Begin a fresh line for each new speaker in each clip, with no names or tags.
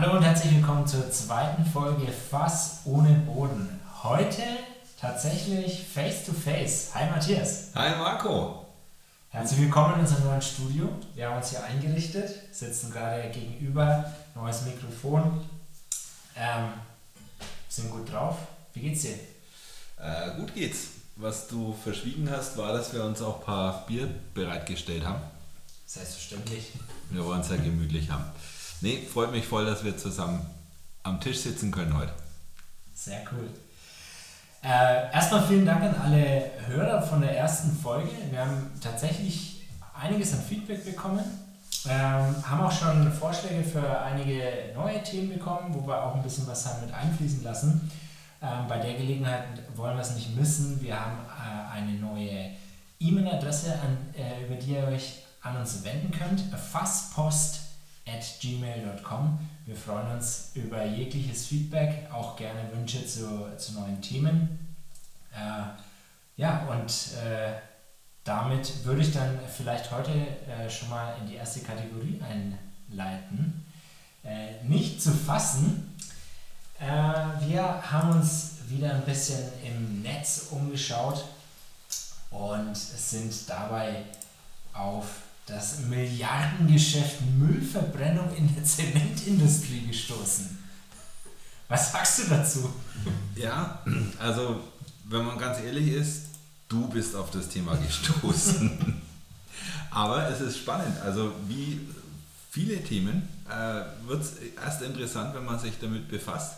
Hallo und herzlich willkommen zur zweiten Folge Fass ohne Boden. Heute tatsächlich face to face. Hi Matthias.
Hi Marco.
Herzlich willkommen in unserem neuen Studio. Wir haben uns hier eingerichtet, sitzen gerade gegenüber, neues Mikrofon. Ähm, sind gut drauf. Wie geht's dir?
Äh, gut geht's. Was du verschwiegen hast, war, dass wir uns auch ein paar Bier bereitgestellt haben.
Selbstverständlich.
Wir wollen es ja gemütlich haben. Nee, freut mich voll, dass wir zusammen am Tisch sitzen können heute.
Sehr cool. Äh, erstmal vielen Dank an alle Hörer von der ersten Folge. Wir haben tatsächlich einiges an Feedback bekommen. Ähm, haben auch schon Vorschläge für einige neue Themen bekommen, wo wir auch ein bisschen was haben mit einfließen lassen. Ähm, bei der Gelegenheit wollen wir es nicht missen. Wir haben äh, eine neue E-Mail-Adresse, äh, über die ihr euch an uns wenden könnt. Fasspost at gmail.com. Wir freuen uns über jegliches Feedback, auch gerne Wünsche zu, zu neuen Themen. Äh, ja, und äh, damit würde ich dann vielleicht heute äh, schon mal in die erste Kategorie einleiten. Äh, nicht zu fassen. Äh, wir haben uns wieder ein bisschen im Netz umgeschaut und sind dabei auf das Milliardengeschäft Müllverbrennung in der Zementindustrie gestoßen. Was sagst du dazu?
Ja, also wenn man ganz ehrlich ist, du bist auf das Thema gestoßen. Aber es ist spannend. Also wie viele Themen äh, wird es erst interessant, wenn man sich damit befasst.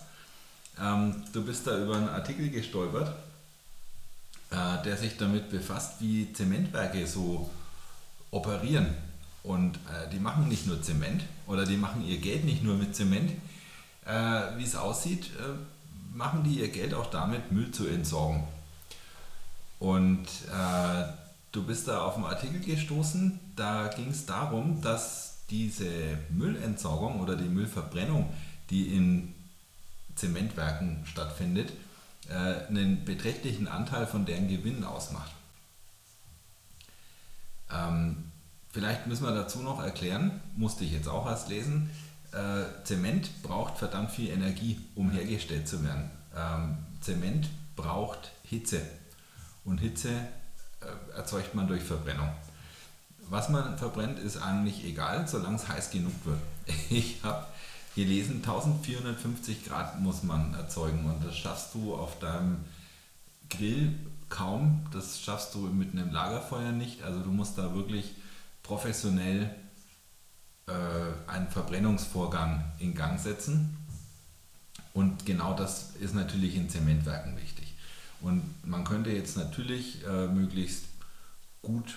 Ähm, du bist da über einen Artikel gestolpert, äh, der sich damit befasst, wie Zementwerke so operieren. Und äh, die machen nicht nur Zement oder die machen ihr Geld nicht nur mit Zement. Äh, wie es aussieht, äh, machen die ihr Geld auch damit, Müll zu entsorgen. Und äh, du bist da auf einen Artikel gestoßen, da ging es darum, dass diese Müllentsorgung oder die Müllverbrennung, die in Zementwerken stattfindet, äh, einen beträchtlichen Anteil von deren Gewinnen ausmacht. Ähm, vielleicht müssen wir dazu noch erklären, musste ich jetzt auch erst lesen, äh, Zement braucht verdammt viel Energie, um hergestellt zu werden. Ähm, Zement braucht Hitze und Hitze äh, erzeugt man durch Verbrennung. Was man verbrennt, ist eigentlich egal, solange es heiß genug wird. Ich habe gelesen, 1450 Grad muss man erzeugen und das schaffst du auf deinem Grill kaum. Das schaffst du mit einem Lagerfeuer nicht. Also du musst da wirklich professionell äh, einen Verbrennungsvorgang in Gang setzen. Und genau das ist natürlich in Zementwerken wichtig. Und man könnte jetzt natürlich äh, möglichst gut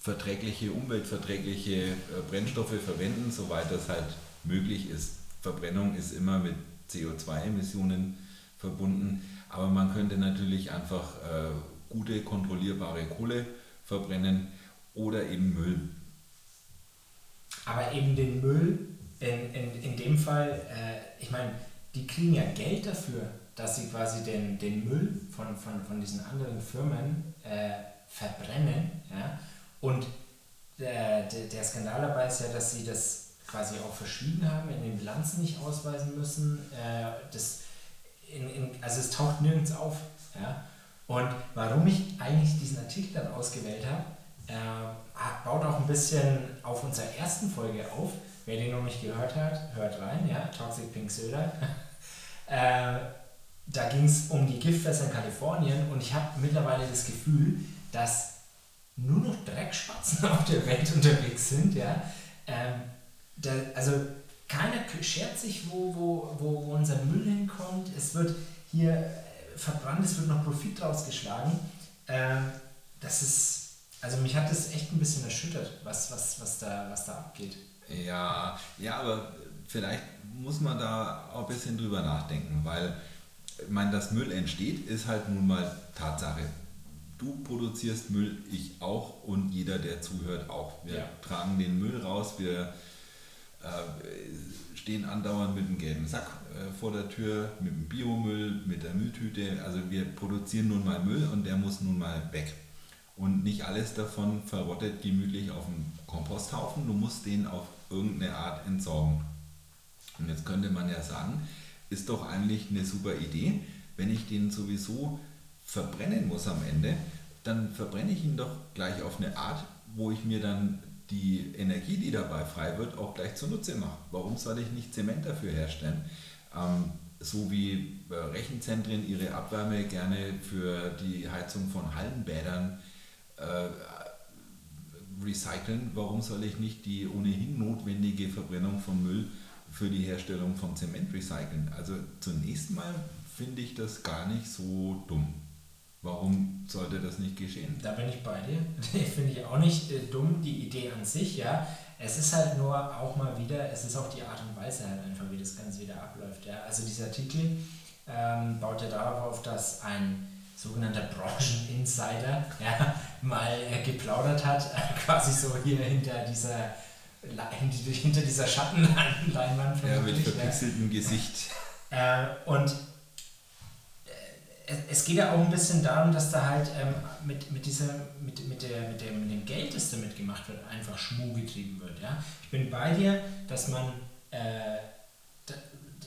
verträgliche, umweltverträgliche äh, Brennstoffe verwenden, soweit das halt möglich ist. Verbrennung ist immer mit CO2-Emissionen verbunden. Aber man könnte natürlich einfach äh, gute, kontrollierbare Kohle verbrennen oder eben Müll.
Aber eben den Müll, in, in, in dem Fall, äh, ich meine, die kriegen ja Geld dafür, dass sie quasi den, den Müll von, von, von diesen anderen Firmen äh, verbrennen. Ja? Und der, der, der Skandal dabei ist ja, dass sie das quasi auch verschwiegen haben, in den Bilanzen nicht ausweisen müssen. Äh, das in, in, also es taucht nirgends auf. Ja? Und warum ich eigentlich diesen Artikel dann ausgewählt habe, äh, baut auch ein bisschen auf unserer ersten Folge auf. Wer den noch nicht gehört hat, hört rein, ja, Toxic Pink Soda. äh, da ging es um die Giftfässer in Kalifornien und ich habe mittlerweile das Gefühl, dass nur noch Dreckspatzen auf der Welt unterwegs sind. Ja? Ähm, da, also keiner schert sich, wo, wo, wo, wo unser Müll hinkommt. Es wird hier äh, verbrannt, es wird noch Profit draus geschlagen. Ähm, das ist, also mich hat das echt ein bisschen erschüttert, was, was, was, da, was da abgeht.
Ja, ja, aber vielleicht muss man da auch ein bisschen drüber nachdenken, weil ich meine, dass Müll entsteht, ist halt nun mal Tatsache. Du produzierst Müll, ich auch und jeder, der zuhört, auch. Wir ja. tragen den Müll raus, wir äh, stehen andauernd mit einem gelben Sack äh, vor der Tür, mit dem Biomüll, mit der Mülltüte. Also wir produzieren nun mal Müll und der muss nun mal weg. Und nicht alles davon verrottet gemütlich auf dem Komposthaufen. Du musst den auf irgendeine Art entsorgen. Und jetzt könnte man ja sagen, ist doch eigentlich eine super Idee, wenn ich den sowieso verbrennen muss am Ende, dann verbrenne ich ihn doch gleich auf eine Art, wo ich mir dann die Energie, die dabei frei wird, auch gleich zunutze mache. Warum soll ich nicht Zement dafür herstellen? Ähm, so wie äh, Rechenzentren ihre Abwärme gerne für die Heizung von Hallenbädern äh, recyceln, warum soll ich nicht die ohnehin notwendige Verbrennung von Müll für die Herstellung von Zement recyceln? Also zunächst mal finde ich das gar nicht so dumm. Warum sollte das nicht geschehen?
Da bin ich bei dir. finde ich auch nicht äh, dumm, die Idee an sich, ja. Es ist halt nur auch mal wieder, es ist auch die Art und Weise halt einfach, wie das Ganze wieder abläuft. Ja. Also dieser Artikel ähm, baut ja darauf auf, dass ein sogenannter Brancheninsider ja, mal äh, geplaudert hat, quasi so hier hinter dieser hinter dieser Schattenleinwand.
Ja, mit verpixeltem ja. Gesicht.
Äh, und es geht ja auch ein bisschen darum, dass da halt ähm, mit, mit, dieser, mit, mit, der, mit, dem, mit dem Geld, das damit gemacht wird, einfach Schmuh getrieben wird. Ja? Ich bin bei dir, dass man, äh,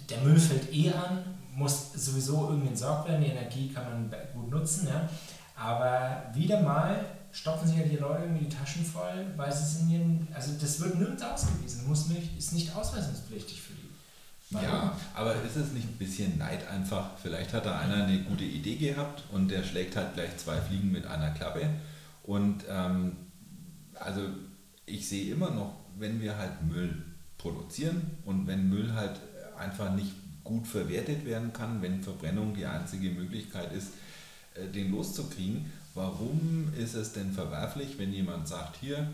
der Müll fällt eh an, muss sowieso irgendwie entsorgt werden, die Energie kann man gut nutzen, ja? aber wieder mal stopfen sich ja die Leute irgendwie die Taschen voll, weil sie es in ihren, also das wird nirgends ausgewiesen, muss nicht, ist nicht ausweisungspflichtig für
ja, aber ist es nicht ein bisschen Neid einfach? Vielleicht hat da einer eine gute Idee gehabt und der schlägt halt gleich zwei Fliegen mit einer Klappe. Und ähm, also ich sehe immer noch, wenn wir halt Müll produzieren und wenn Müll halt einfach nicht gut verwertet werden kann, wenn Verbrennung die einzige Möglichkeit ist, äh, den loszukriegen, warum ist es denn verwerflich, wenn jemand sagt, hier,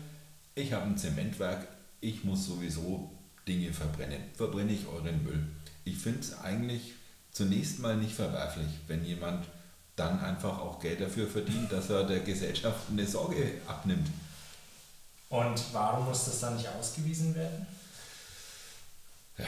ich habe ein Zementwerk, ich muss sowieso Dinge verbrennen. Verbrenne ich euren Müll. Ich finde es eigentlich zunächst mal nicht verwerflich, wenn jemand dann einfach auch Geld dafür verdient, dass er der Gesellschaft eine Sorge abnimmt.
Und warum muss das dann nicht ausgewiesen werden?
Ja,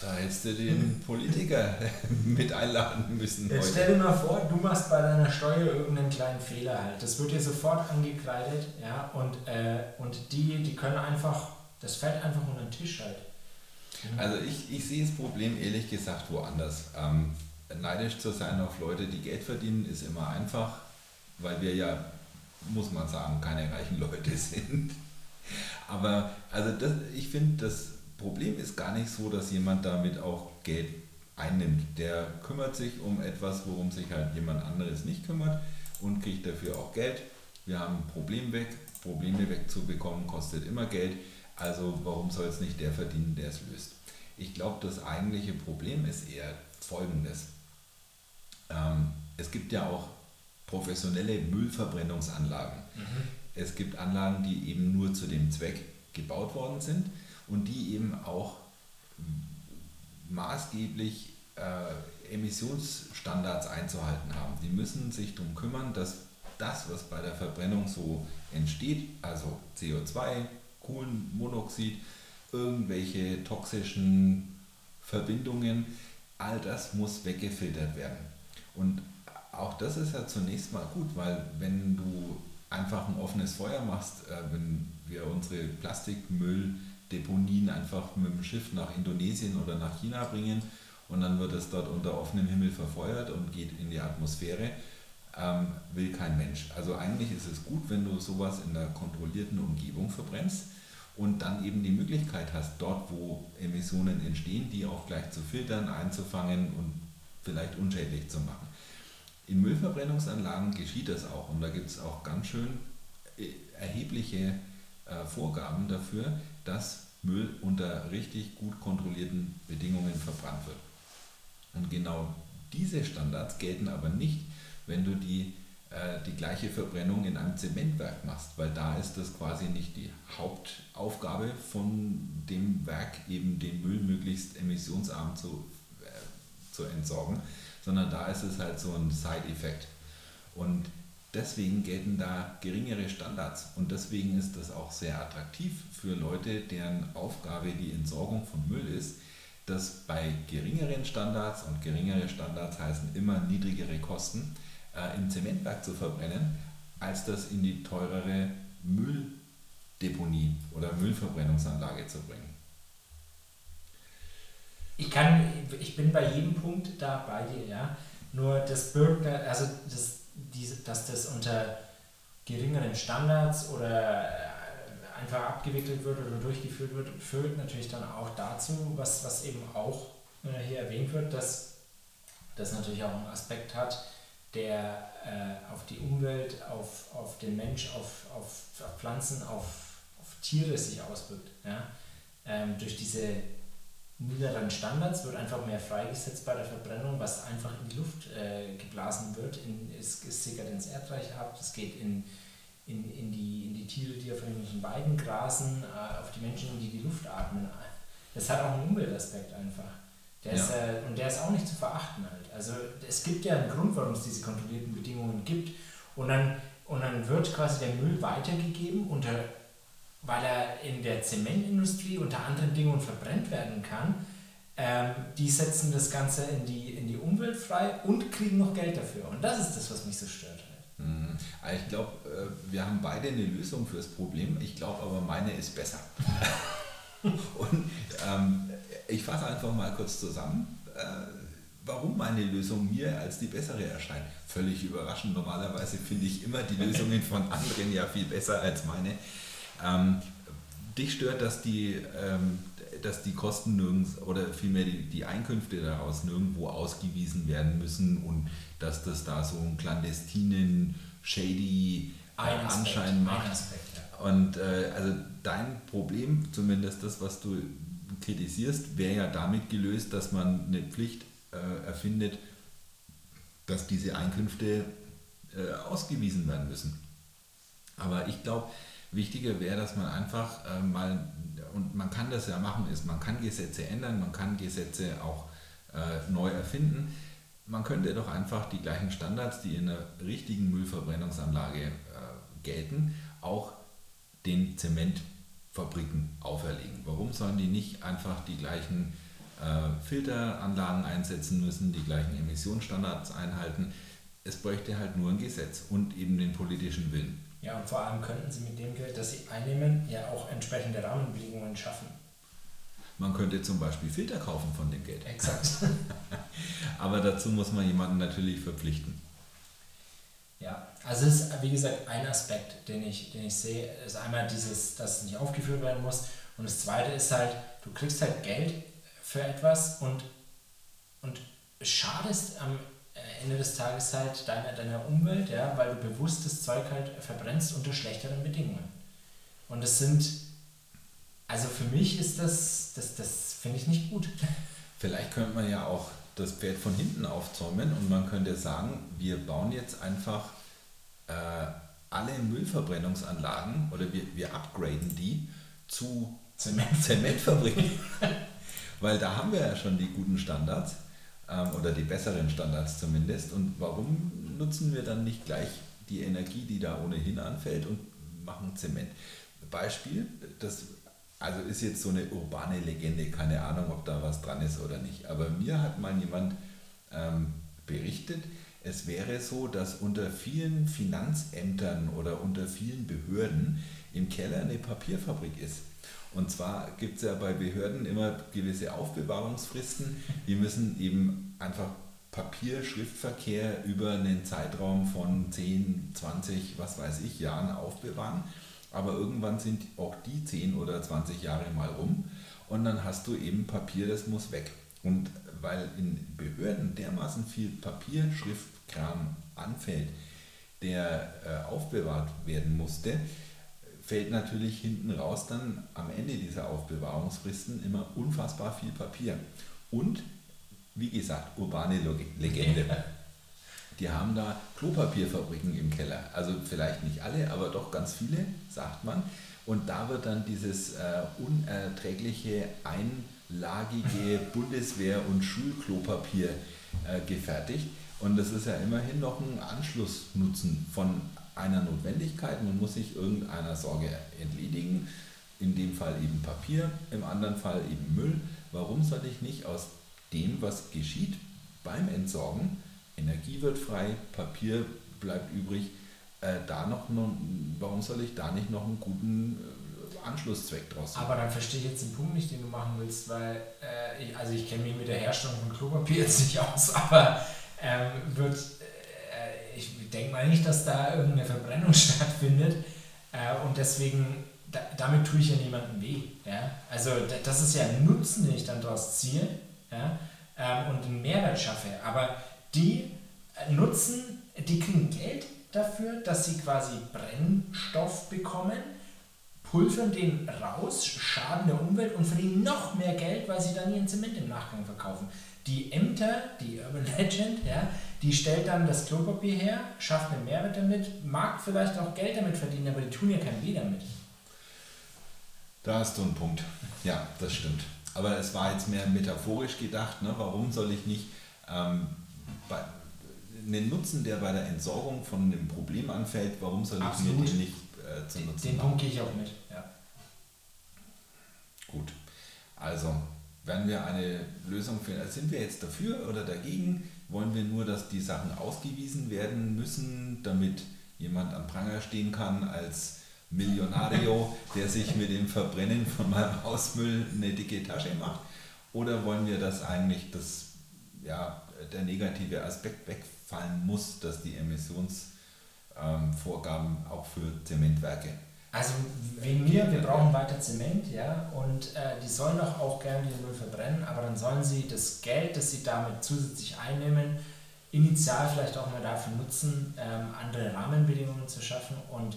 da hättest du den Politiker mit einladen müssen.
Jetzt stell dir mal vor, du machst bei deiner Steuer irgendeinen kleinen Fehler halt. Das wird dir sofort angekleidet, ja, und, äh, und die, die können einfach, das fällt einfach unter den Tisch halt.
Also ich, ich sehe das Problem ehrlich gesagt woanders. Ähm, neidisch zu sein auf Leute, die Geld verdienen, ist immer einfach, weil wir ja, muss man sagen, keine reichen Leute sind. Aber also das, ich finde, das Problem ist gar nicht so, dass jemand damit auch Geld einnimmt. Der kümmert sich um etwas, worum sich halt jemand anderes nicht kümmert und kriegt dafür auch Geld. Wir haben ein Problem weg. Probleme wegzubekommen kostet immer Geld. Also warum soll es nicht der verdienen, der es löst? Ich glaube, das eigentliche Problem ist eher folgendes. Ähm, es gibt ja auch professionelle Müllverbrennungsanlagen. Mhm. Es gibt Anlagen, die eben nur zu dem Zweck gebaut worden sind und die eben auch maßgeblich äh, Emissionsstandards einzuhalten haben. Die müssen sich darum kümmern, dass das, was bei der Verbrennung so entsteht, also CO2, Kohlenmonoxid, irgendwelche toxischen Verbindungen, all das muss weggefiltert werden. Und auch das ist ja zunächst mal gut, weil wenn du einfach ein offenes Feuer machst, äh, wenn wir unsere Plastikmülldeponien einfach mit dem Schiff nach Indonesien oder nach China bringen und dann wird es dort unter offenem Himmel verfeuert und geht in die Atmosphäre, ähm, will kein Mensch. Also eigentlich ist es gut, wenn du sowas in einer kontrollierten Umgebung verbrennst und dann eben die Möglichkeit hast, dort wo Emissionen entstehen, die auch gleich zu filtern, einzufangen und vielleicht unschädlich zu machen. In Müllverbrennungsanlagen geschieht das auch und da gibt es auch ganz schön äh, erhebliche äh, Vorgaben dafür, dass Müll unter richtig gut kontrollierten Bedingungen verbrannt wird. Und genau diese Standards gelten aber nicht, wenn du die äh, die gleiche Verbrennung in einem Zementwerk machst, weil da ist das quasi nicht die Hauptaufgabe von dem Werk, eben den Müll möglichst emissionsarm zu, äh, zu entsorgen, sondern da ist es halt so ein Side-Effekt. Und deswegen gelten da geringere Standards und deswegen ist das auch sehr attraktiv für Leute, deren Aufgabe die Entsorgung von Müll ist, dass bei geringeren Standards und geringere Standards heißen immer niedrigere Kosten, äh, im Zementwerk zu verbrennen, als das in die teurere Mülldeponie oder Müllverbrennungsanlage zu bringen.
kann, ich bin bei jedem Punkt da bei dir, ja. Nur das birgt, also das, diese, dass das unter geringeren Standards oder äh, einfach abgewickelt wird oder durchgeführt wird, führt natürlich dann auch dazu, was, was eben auch äh, hier erwähnt wird, dass das natürlich auch einen Aspekt hat, der äh, auf die Umwelt, auf, auf den Mensch, auf, auf, auf Pflanzen, auf, auf Tiere sich auswirkt. Ja? Ähm, durch diese niederen Standards wird einfach mehr freigesetzt bei der Verbrennung, was einfach in die Luft äh, geblasen wird. In, es, es sickert ins Erdreich ab, es geht in, in, in, die, in die Tiere, die auf irgendwelchen Weiden grasen, äh, auf die Menschen, die die Luft atmen. Das hat auch einen Umweltaspekt einfach. Der ja. ist, äh, und der ist auch nicht zu verachten halt. Also es gibt ja einen Grund, warum es diese kontrollierten Bedingungen gibt. Und dann, und dann wird quasi der Müll weitergegeben, unter, weil er in der Zementindustrie unter anderen Bedingungen verbrennt werden kann. Ähm, die setzen das Ganze in die, in die Umwelt frei und kriegen noch Geld dafür. Und das ist das, was mich so stört. Halt.
Mhm. Ich glaube, äh, wir haben beide eine Lösung fürs Problem. Ich glaube aber, meine ist besser. und ähm, ich fasse einfach mal kurz zusammen, äh, warum meine Lösung mir als die bessere erscheint. Völlig überraschend. Normalerweise finde ich immer die Lösungen von anderen ja viel besser als meine. Ähm, dich stört, dass die, ähm, dass die Kosten nirgends oder vielmehr die, die Einkünfte daraus nirgendwo ausgewiesen werden müssen und dass das da so einen clandestinen, shady Anschein macht. Aspekt, ja. Und äh, also dein Problem, zumindest das, was du kritisierst, wäre ja damit gelöst, dass man eine Pflicht äh, erfindet, dass diese Einkünfte äh, ausgewiesen werden müssen. Aber ich glaube, wichtiger wäre, dass man einfach äh, mal, und man kann das ja machen, ist, man kann Gesetze ändern, man kann Gesetze auch äh, neu erfinden. Man könnte doch einfach die gleichen Standards, die in einer richtigen Müllverbrennungsanlage äh, gelten, auch den Zementfabriken auferlegen. Warum sollen die nicht einfach die gleichen äh, Filteranlagen einsetzen müssen, die gleichen Emissionsstandards einhalten? Es bräuchte halt nur ein Gesetz und eben den politischen Willen.
Ja, und vor allem könnten sie mit dem Geld, das sie einnehmen, ja auch entsprechende Rahmenbedingungen schaffen.
Man könnte zum Beispiel Filter kaufen von dem Geld.
Exakt.
Aber dazu muss man jemanden natürlich verpflichten.
Ja, also es ist wie gesagt ein Aspekt, den ich, den ich sehe, ist einmal dieses, dass es nicht aufgeführt werden muss und das zweite ist halt, du kriegst halt Geld für etwas und, und schadest am Ende des Tages halt deiner, deiner Umwelt, ja, weil du bewusst das Zeug halt verbrennst unter schlechteren Bedingungen. Und das sind, also für mich ist das, das, das finde ich nicht gut.
Vielleicht könnte man ja auch das Pferd von hinten aufzäumen und man könnte sagen, wir bauen jetzt einfach äh, alle Müllverbrennungsanlagen oder wir, wir upgraden die zu Zement. Zementfabriken. Weil da haben wir ja schon die guten Standards ähm, oder die besseren Standards zumindest. Und warum nutzen wir dann nicht gleich die Energie, die da ohnehin anfällt und machen Zement? Beispiel, das also ist jetzt so eine urbane Legende, keine Ahnung, ob da was dran ist oder nicht. Aber mir hat mal jemand ähm, berichtet, es wäre so, dass unter vielen Finanzämtern oder unter vielen Behörden im Keller eine Papierfabrik ist. Und zwar gibt es ja bei Behörden immer gewisse Aufbewahrungsfristen. Die müssen eben einfach Papier, Schriftverkehr über einen Zeitraum von 10, 20, was weiß ich, Jahren aufbewahren aber irgendwann sind auch die 10 oder 20 Jahre mal rum und dann hast du eben Papier, das muss weg. Und weil in Behörden dermaßen viel Papier, Schriftkram anfällt, der äh, aufbewahrt werden musste, fällt natürlich hinten raus dann am Ende dieser Aufbewahrungsfristen immer unfassbar viel Papier. Und wie gesagt, urbane Legende. die haben da Klopapierfabriken im Keller. Also vielleicht nicht alle, aber doch ganz viele, sagt man. Und da wird dann dieses äh, unerträgliche einlagige Bundeswehr- und Schulklopapier äh, gefertigt. Und das ist ja immerhin noch ein Anschlussnutzen von einer Notwendigkeit. Man muss sich irgendeiner Sorge entledigen. In dem Fall eben Papier, im anderen Fall eben Müll. Warum soll ich nicht aus dem, was geschieht beim Entsorgen, Energie wird frei, Papier bleibt übrig. Äh, da noch, warum soll ich da nicht noch einen guten äh, Anschlusszweck draus.
Aber dann verstehe ich jetzt den Punkt nicht, den du machen willst, weil, äh, ich, also ich kenne mich mit der Herstellung von Klopapier jetzt nicht aus, aber ähm, wird, äh, ich denke mal nicht, dass da irgendeine Verbrennung stattfindet äh, und deswegen, da, damit tue ich ja niemandem weh. Ja? Also das ist ja ein Nutzen, den ich dann daraus ziehe ja? ähm, und einen Mehrwert schaffe. Aber die äh, nutzen, die kriegen Geld dafür, dass sie quasi Brennstoff bekommen, pulvern den raus, schaden der Umwelt und verdienen noch mehr Geld, weil sie dann ihren Zement im Nachgang verkaufen. Die Ämter, die Urban Legend, ja, die stellt dann das Klopapier her, schafft einen Mehrwert damit, mag vielleicht auch Geld damit verdienen, aber die tun ja kein Weh damit.
Da hast du einen Punkt. Ja, das stimmt. Aber es war jetzt mehr metaphorisch gedacht. Ne? Warum soll ich nicht ähm, bei, einen Nutzen, der bei der Entsorgung von einem Problem anfällt, warum soll ich mir den nicht äh, zu
nutzen Den machen? Punkt gehe ich auch mit, ja.
Gut. Also, werden wir eine Lösung finden? Also sind wir jetzt dafür oder dagegen? Wollen wir nur, dass die Sachen ausgewiesen werden müssen, damit jemand am Pranger stehen kann als Millionario, der sich mit dem Verbrennen von meinem Hausmüll eine dicke Tasche macht? Oder wollen wir, dass eigentlich das, ja, der negative Aspekt wegfallen muss, dass die Emissionsvorgaben ähm, auch für Zementwerke
also wegen mir, wir brauchen weiter Zement, ja, und äh, die sollen doch auch gerne den Müll verbrennen, aber dann sollen sie das Geld, das sie damit zusätzlich einnehmen, initial vielleicht auch mal dafür nutzen, ähm, andere Rahmenbedingungen zu schaffen und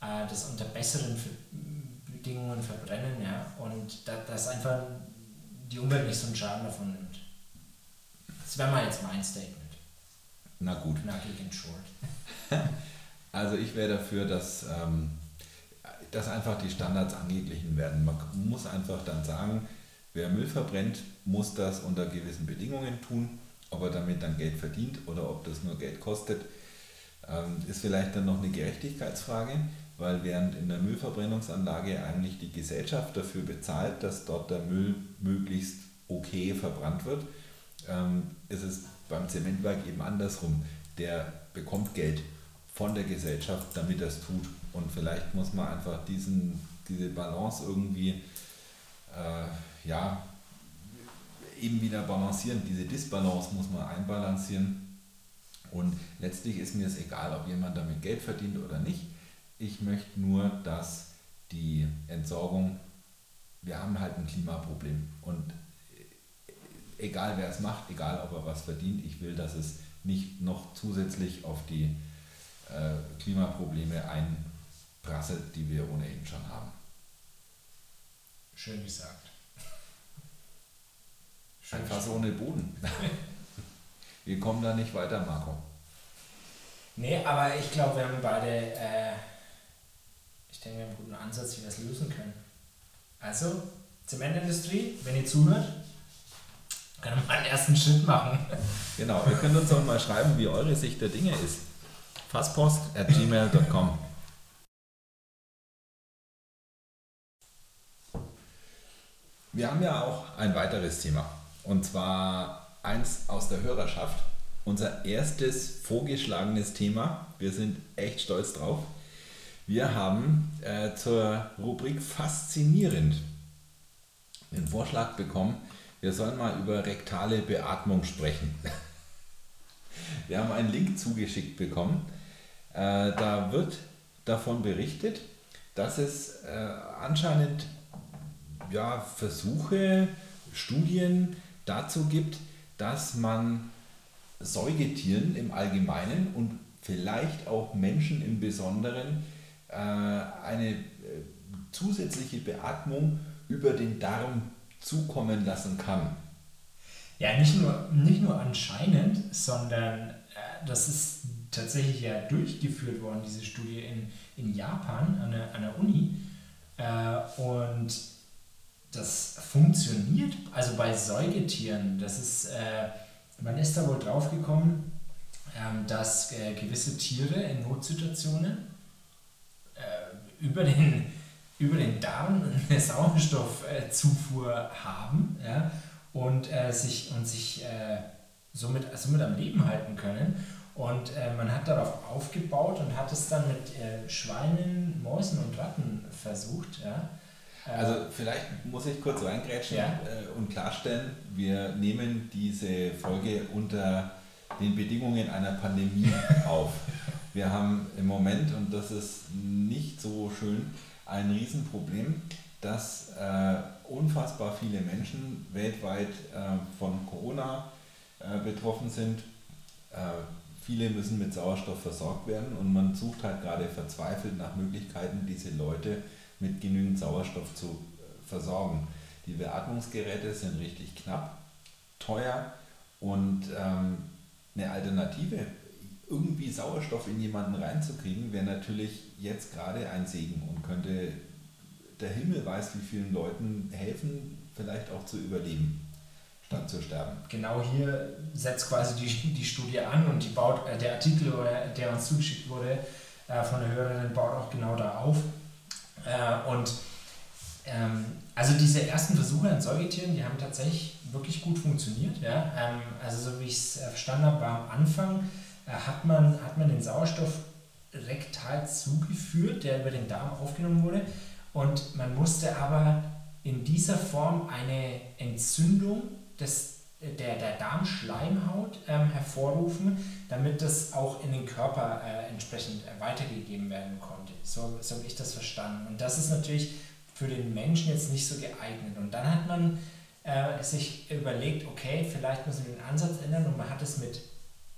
äh, das unter besseren Bedingungen verbrennen, ja, und da, dass einfach die Umwelt nicht so einen Schaden davon nimmt. Das wäre mal jetzt mein Statement.
Na gut.
Knackig in short.
also ich wäre dafür, dass, ähm, dass einfach die Standards angeglichen werden. Man muss einfach dann sagen, wer Müll verbrennt, muss das unter gewissen Bedingungen tun. Ob er damit dann Geld verdient oder ob das nur Geld kostet, ähm, ist vielleicht dann noch eine Gerechtigkeitsfrage, weil während in der Müllverbrennungsanlage eigentlich die Gesellschaft dafür bezahlt, dass dort der Müll möglichst okay verbrannt wird, ähm, ist es beim Zementwerk eben andersrum. Der bekommt Geld von der Gesellschaft, damit er es tut. Und vielleicht muss man einfach diesen, diese Balance irgendwie äh, ja, eben wieder balancieren. Diese Disbalance muss man einbalancieren. Und letztlich ist mir es egal, ob jemand damit Geld verdient oder nicht. Ich möchte nur, dass die Entsorgung, wir haben halt ein Klimaproblem. Und egal wer es macht, egal ob er was verdient, ich will, dass es nicht noch zusätzlich auf die äh, Klimaprobleme einprasselt, die wir ohnehin schon haben.
Schön gesagt.
Schön Einfach so ohne Boden. wir kommen da nicht weiter, Marco.
Nee, aber ich glaube, wir haben beide, äh, ich denke, wir haben einen guten Ansatz, wie wir es lösen können. Also, Zementindustrie, wenn ihr zuhört, können wir mal einen ersten Schritt machen.
Genau, ihr könnt uns auch mal schreiben, wie eure Sicht der Dinge ist. Fasspost at gmail.com. Wir haben ja auch ein weiteres Thema. Und zwar eins aus der Hörerschaft. Unser erstes vorgeschlagenes Thema. Wir sind echt stolz drauf. Wir haben äh, zur Rubrik Faszinierend den Vorschlag bekommen, wir sollen mal über rektale Beatmung sprechen. Wir haben einen Link zugeschickt bekommen. Äh, da wird davon berichtet, dass es äh, anscheinend ja, Versuche, Studien dazu gibt, dass man Säugetieren im Allgemeinen und vielleicht auch Menschen im Besonderen äh, eine zusätzliche Beatmung über den Darm zukommen lassen kann.
Ja, nicht nur, nicht nur anscheinend, sondern äh, das ist tatsächlich ja durchgeführt worden, diese Studie in, in Japan an der, an der Uni. Äh, und das funktioniert, also bei Säugetieren, das ist, äh, man ist da wohl draufgekommen, ähm, dass äh, gewisse Tiere in Notsituationen äh, über den über den Darm eine Sauerstoffzufuhr haben ja, und, äh, sich, und sich äh, somit, somit am Leben halten können. Und äh, man hat darauf aufgebaut und hat es dann mit Schweinen, Mäusen und Ratten versucht. Ja.
Also vielleicht muss ich kurz reingrätschen
Ja.
äh, und klarstellen, wir nehmen diese Folge unter den Bedingungen einer Pandemie auf. Wir haben im Moment, und das ist nicht so schön, ein Riesenproblem, dass äh, unfassbar viele Menschen weltweit äh, von Corona äh, betroffen sind. Äh, viele müssen mit Sauerstoff versorgt werden und man sucht halt gerade verzweifelt nach Möglichkeiten, diese Leute mit genügend Sauerstoff zu äh, versorgen. Die Beatmungsgeräte sind richtig knapp, teuer und ähm, eine Alternative, irgendwie Sauerstoff in jemanden reinzukriegen, wäre natürlich jetzt gerade ein Segen und könnte der Himmel weiß, wie vielen Leuten helfen, vielleicht auch zu überleben, statt zu sterben.
Genau hier setzt quasi die, die Studie an und die baut, äh, der Artikel, der uns zugeschickt wurde äh, von der Hörerin, baut auch genau da auf. Äh, und ähm, also diese ersten Versuche an Säugetieren, die haben tatsächlich wirklich gut funktioniert. Ja? Ähm, also so wie ich es äh, verstanden habe, war am Anfang äh, hat, man, hat man den Sauerstoff rektal zugeführt, der über den Darm aufgenommen wurde. Und man musste aber in dieser Form eine Entzündung des, der, der Darmschleimhaut ähm, hervorrufen, damit das auch in den Körper äh, entsprechend äh, weitergegeben werden konnte. So, so habe ich das verstanden. Und das ist natürlich für den Menschen jetzt nicht so geeignet. Und dann hat man äh, sich überlegt, okay, vielleicht müssen wir den Ansatz ändern und man hat es mit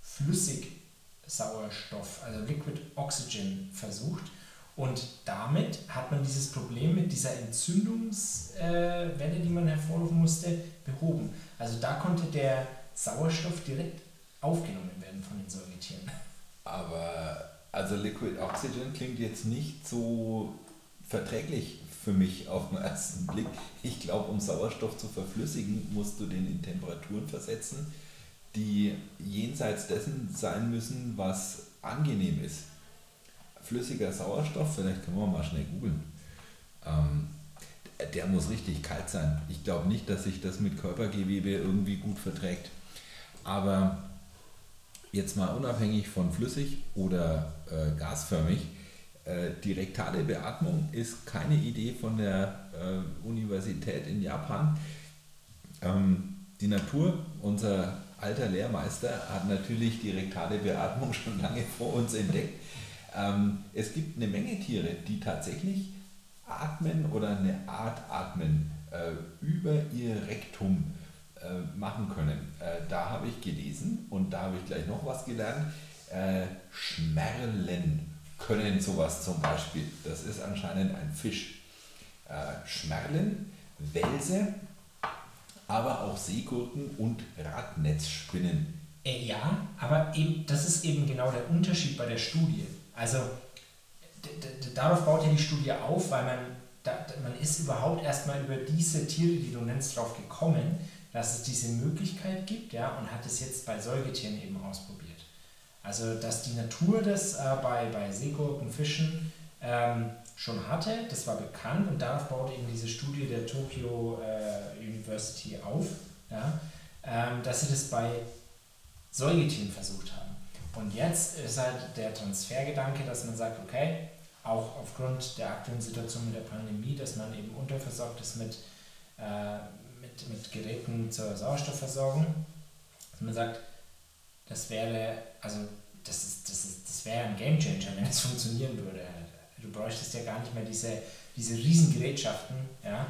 Flüssigsauerstoff, also Liquid Oxygen, versucht. Und damit hat man dieses Problem mit dieser Entzündungswelle, die man hervorrufen musste, behoben. Also da konnte der Sauerstoff direkt aufgenommen werden von den Säugetieren.
Aber also Liquid Oxygen klingt jetzt nicht so verträglich für mich auf den ersten Blick. Ich glaube, um Sauerstoff zu verflüssigen, musst du den in Temperaturen versetzen, die jenseits dessen sein müssen, was angenehm ist. Flüssiger Sauerstoff, vielleicht können wir mal schnell googeln. Ähm, der muss richtig kalt sein. Ich glaube nicht, dass sich das mit Körpergewebe irgendwie gut verträgt. Aber jetzt mal unabhängig von flüssig oder äh, gasförmig, äh, die rektale Beatmung ist keine Idee von der äh, Universität in Japan. Ähm, die Natur, unser alter Lehrmeister, hat natürlich die rektale Beatmung schon lange vor uns entdeckt. Ähm, es gibt eine Menge Tiere, die tatsächlich atmen oder eine Art atmen äh, über ihr Rektum äh, machen können. Äh, da habe ich gelesen und da habe ich gleich noch was gelernt. Äh, Schmerlen können sowas zum Beispiel. Das ist anscheinend ein Fisch. Äh, Schmerlen, Welse, aber auch Seegurken und Radnetzspinnen.
Äh, ja, aber eben, das ist eben genau der Unterschied bei der Studie. Also darauf baut ja die Studie auf, weil man, da, man ist überhaupt erstmal über diese Tiere, die du nennst, drauf gekommen, dass es diese Möglichkeit gibt, ja, und hat es jetzt bei Säugetieren eben ausprobiert. Also, dass die Natur das äh, bei, bei Seegurken, Fischen ähm, schon hatte, das war bekannt und darauf baut eben diese Studie der Tokyo äh, University auf, ja, ähm, dass sie das bei Säugetieren versucht haben. Und jetzt ist halt der Transfergedanke, dass man sagt, okay, auch aufgrund der aktuellen Situation mit der Pandemie, dass man eben unterversorgt ist mit, äh, mit, mit Geräten zur Sauerstoffversorgung, dass man sagt, das wäre, also das ist, das ist, das wäre ein Gamechanger, wenn es funktionieren würde. Du bräuchtest ja gar nicht mehr diese, diese riesen Gerätschaften, ja,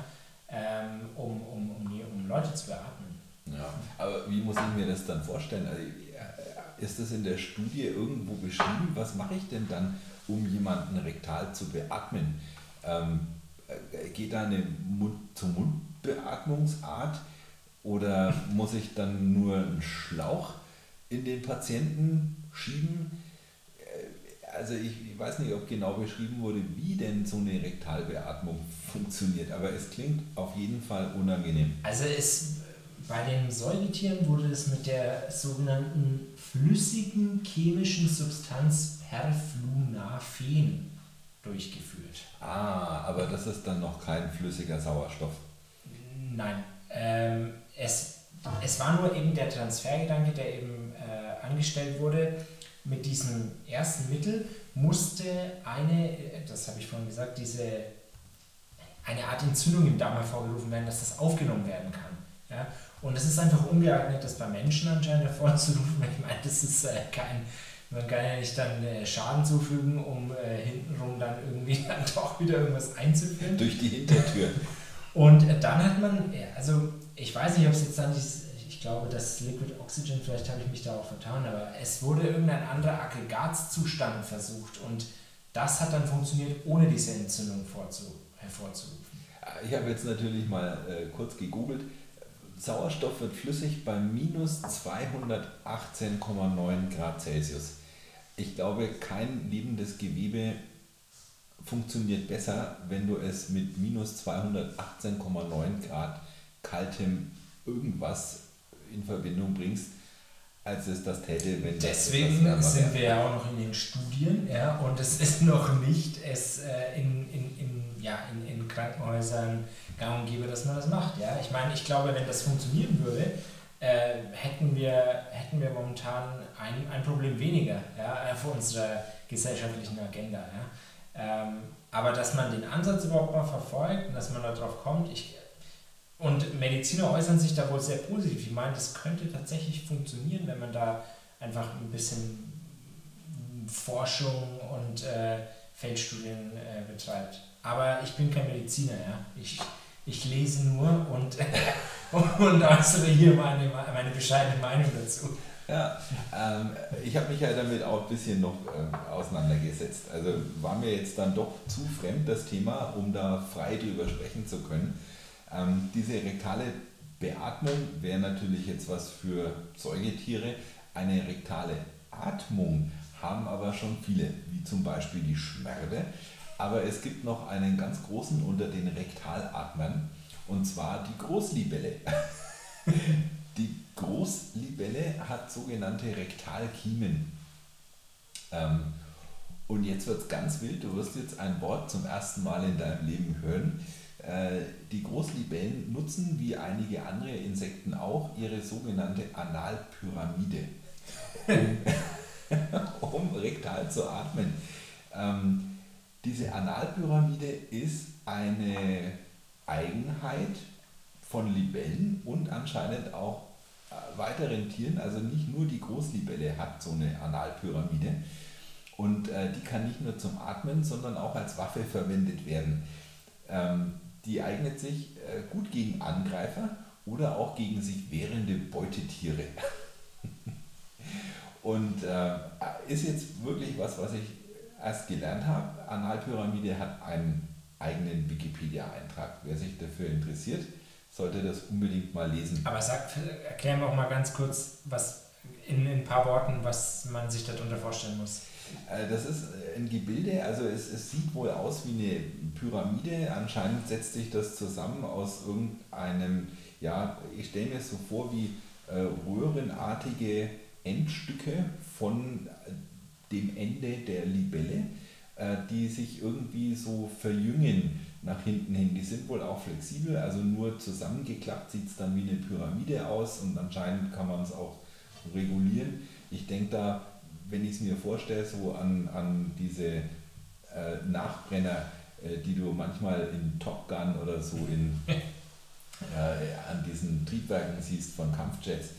ähm, um, um, um, um Leute zu beatmen.
Ja, aber wie muss ich mir das dann vorstellen? Also, äh, ist das in der Studie irgendwo beschrieben? Was mache ich denn dann, um jemanden rektal zu beatmen? Ähm, äh, geht da eine Mund-zu-Mund-Beatmungsart oder muss ich dann nur einen Schlauch in den Patienten schieben? Äh, Also ich, ich weiß nicht, ob genau beschrieben wurde, wie denn so eine Rektalbeatmung funktioniert, aber es klingt auf jeden Fall unangenehm.
Also es, bei den Säugetieren wurde es mit der sogenannten flüssigen chemischen Substanz Perflunafen durchgeführt.
Ah, aber das ist dann noch kein flüssiger Sauerstoff.
Nein, ähm, es, es war nur eben der Transfergedanke, der eben äh, angestellt wurde. Mit diesem ersten Mittel musste eine, äh, das habe ich vorhin gesagt, diese eine Art Entzündung im Darm hervorgerufen werden, dass das aufgenommen werden kann. Ja? Und es ist einfach ungeeignet, das bei Menschen anscheinend hervorzurufen. Ich meine, das ist äh, kein, man kann ja nicht dann äh, Schaden zufügen, um äh, hintenrum dann irgendwie dann doch wieder irgendwas einzuführen.
Durch die Hintertür.
Und äh, dann hat man, also ich weiß nicht, ob es jetzt dann dieses, ich glaube, das Liquid Oxygen, vielleicht habe ich mich da auch vertan, aber es wurde irgendein anderer Aggregatzustand versucht und das hat dann funktioniert, ohne diese Entzündung hervorzurufen.
Ich habe jetzt natürlich mal äh, kurz gegoogelt. Sauerstoff wird flüssig bei minus 218,9 Grad Celsius. Ich glaube, kein lebendes Gewebe funktioniert besser, wenn du es mit minus 218,9 Grad kaltem irgendwas in Verbindung bringst, als es das täte, wenn
Deswegen das sind wir ja auch noch in den Studien ja, und es ist noch nicht es, äh, in, in, in, ja, in, in Krankenhäusern gang und gäbe, dass man das macht. Ja? Ich meine, ich glaube, wenn das funktionieren würde, äh, hätten, wir, hätten wir momentan ein, ein Problem weniger ja, für unsere gesellschaftlichen Agenda. Ja? Ähm, aber dass man den Ansatz überhaupt mal verfolgt und dass man darauf kommt, ich, und Mediziner äußern sich da wohl sehr positiv. Ich meine, das könnte tatsächlich funktionieren, wenn man da einfach ein bisschen Forschung und äh, Feldstudien äh, betreibt. Aber ich bin kein Mediziner, ja. Ich, ich lese nur und, und äußere hier meine, meine bescheidene Meinung dazu.
Ja, ähm, ich habe mich ja damit auch ein bisschen noch ähm, auseinandergesetzt. Also war mir jetzt dann doch zu fremd das Thema, um da frei drüber sprechen zu können. Ähm, diese rektale Beatmung wäre natürlich jetzt was für Säugetiere. Eine rektale Atmung haben aber schon viele, wie zum Beispiel die Schmerde. Aber es gibt noch einen ganz großen unter den Rektalatmern und zwar die Großlibelle. die Großlibelle hat sogenannte Rektalkiemen. Ähm, und jetzt wird es ganz wild, du wirst jetzt ein Wort zum ersten Mal in deinem Leben hören. Äh, die Großlibellen nutzen wie einige andere Insekten auch ihre sogenannte Analpyramide, um, um rektal zu atmen. Ähm, diese Analpyramide ist eine Eigenheit von Libellen und anscheinend auch äh, weiteren Tieren. Also nicht nur die Großlibelle hat so eine Analpyramide. Und äh, die kann nicht nur zum Atmen, sondern auch als Waffe verwendet werden. Ähm, die eignet sich äh, gut gegen Angreifer oder auch gegen sich wehrende Beutetiere. Und äh, ist jetzt wirklich was, was ich erst gelernt habe. Analpyramide hat einen eigenen Wikipedia-Eintrag. Wer sich dafür interessiert, sollte das unbedingt mal lesen.
Aber sag, erklären wir auch mal ganz kurz, was in, in ein paar Worten, was man sich darunter vorstellen muss.
Äh, das ist ein Gebilde, also es, es sieht wohl aus wie eine Pyramide. Anscheinend setzt sich das zusammen aus irgendeinem, ja, ich stelle mir es so vor wie äh, röhrenartige Endstücke von dem Ende der Libelle, äh, die sich irgendwie so verjüngen nach hinten hin. Die sind wohl auch flexibel, also nur zusammengeklappt sieht es dann wie eine Pyramide aus und anscheinend kann man es auch regulieren. Ich denke da, wenn ich es mir vorstelle, so an, an diese äh, Nachbrenner, äh, die du manchmal in Top Gun oder so in, äh, an diesen Triebwerken siehst von Kampfjets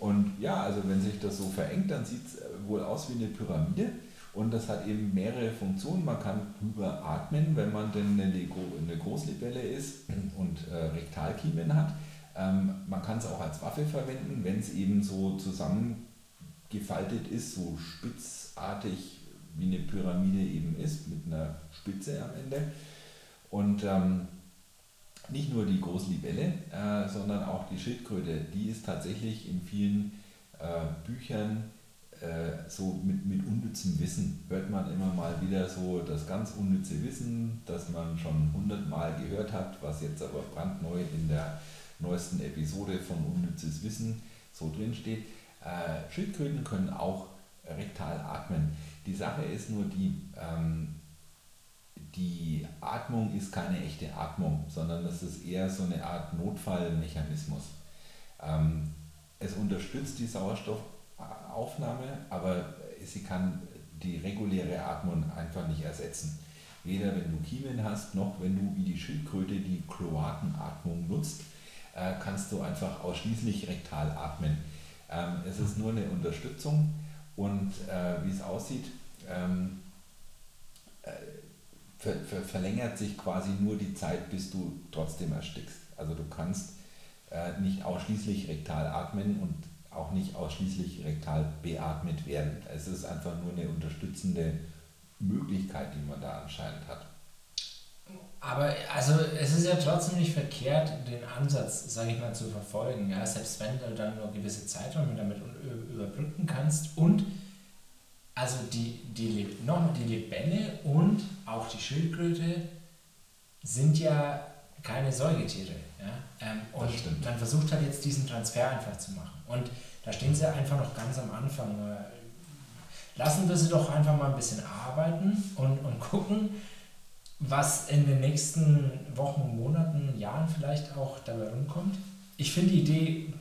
und ja, also wenn sich das so verengt, dann sieht es äh, wohl aus wie eine Pyramide. Und das hat eben mehrere Funktionen. Man kann drüber atmen, wenn man denn eine, eine Großlibelle ist und äh, Rektalkiemen hat. Ähm, man kann es auch als Waffe verwenden, wenn es eben so zusammengefaltet ist, so spitzartig wie eine Pyramide eben ist, mit einer Spitze am Ende. Und ähm, nicht nur die Großlibelle, äh, sondern auch die Schildkröte, die ist tatsächlich in vielen äh, Büchern äh, so mit, mit unnützem Wissen. Hört man immer mal wieder so das ganz unnütze Wissen, das man schon hundertmal gehört hat, was jetzt aber brandneu in der neuesten Episode von Unnützes Wissen so drin steht. Äh, Schildkröten können auch rektal atmen. Die Sache ist nur die, ähm, die Atmung ist keine echte Atmung, sondern das ist eher so eine Art Notfallmechanismus. Ähm, es unterstützt die Sauerstoffaufnahme, aber sie kann die reguläre Atmung einfach nicht ersetzen. weder wenn du Kiemen hast, noch wenn du wie die Schildkröte die Kloakenatmung nutzt, äh, kannst du einfach ausschließlich rektal atmen. Ähm, es ist nur eine Unterstützung und äh, wie es aussieht, ähm, äh, ver ver verlängert sich quasi nur die Zeit, bis du trotzdem erstickst. Also du kannst äh, nicht ausschließlich rektal atmen und auch nicht ausschließlich rektal beatmet werden. Es ist einfach nur eine unterstützende Möglichkeit, die man da anscheinend hat.
Aber also es ist ja trotzdem nicht verkehrt, den Ansatz, sage ich mal, zu verfolgen. Ja? Selbst wenn du dann nur gewisse Zeiträume damit überbrücken kannst und also die, die, noch die Libelle und auch die Schildkröte sind ja keine Säugetiere. Ja? Ähm, und man versucht halt jetzt diesen Transfer einfach zu machen. Und da stehen sie einfach noch ganz am Anfang. Lassen wir sie doch einfach mal ein bisschen arbeiten und, und gucken, was in den nächsten Wochen, Monaten, Jahren vielleicht auch dabei rumkommt. Ich finde die Idee,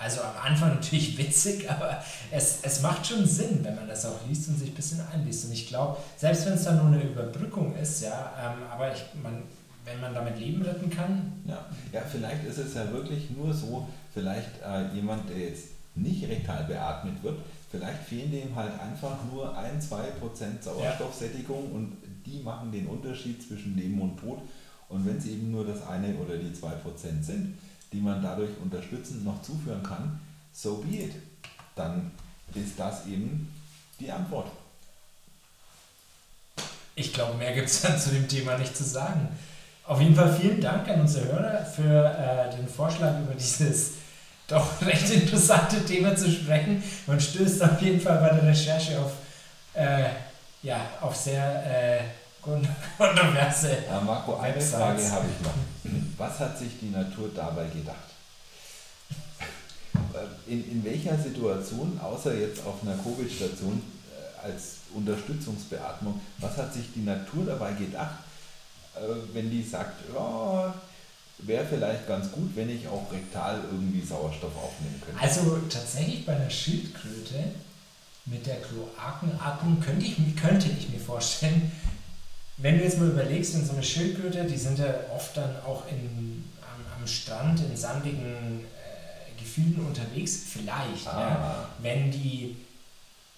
also am Anfang natürlich witzig, aber es, es macht schon Sinn, wenn man das auch liest und sich ein bisschen einliest. Und ich glaube, selbst wenn es dann nur eine Überbrückung ist, ja, ähm, aber ich, man, wenn man damit Leben retten kann.
Ja, ja, vielleicht ist es ja wirklich nur so, vielleicht äh, jemand, der jetzt nicht rektal beatmet wird, vielleicht fehlen dem halt einfach nur ein, zwei Prozent Sauerstoffsättigung ja. und die machen den Unterschied zwischen Leben und Tod. Und wenn es eben nur das eine oder die zwei Prozent sind, die man dadurch unterstützend noch zuführen kann, so be it. Dann ist das eben die Antwort.
Ich glaube, mehr gibt es dann zu dem Thema nicht zu sagen. Auf jeden Fall vielen Dank an unsere Hörer für äh, den Vorschlag über dieses doch recht interessante Thema zu sprechen. Man stößt auf jeden Fall bei der Recherche auf, äh, ja, auf sehr äh, kontroverse.
Ja, Marco, eine Websites. Frage habe ich noch. Was hat sich die Natur dabei gedacht? In, in welcher Situation, außer jetzt auf einer Covid-Station äh, als Unterstützungsbeatmung, was hat sich die Natur dabei gedacht, äh, wenn die sagt, ja, wäre vielleicht ganz gut, wenn ich auch rektal irgendwie Sauerstoff aufnehmen könnte.
Also tatsächlich bei einer Schildkröte mit der Kloakenatmung könnte ich, könnte ich mir vorstellen, wenn du jetzt mal überlegst, in so eine Schildkröte, die sind ja oft dann auch in, am, am Strand in sandigen äh, Gefilden unterwegs, vielleicht, ah. ja, wenn die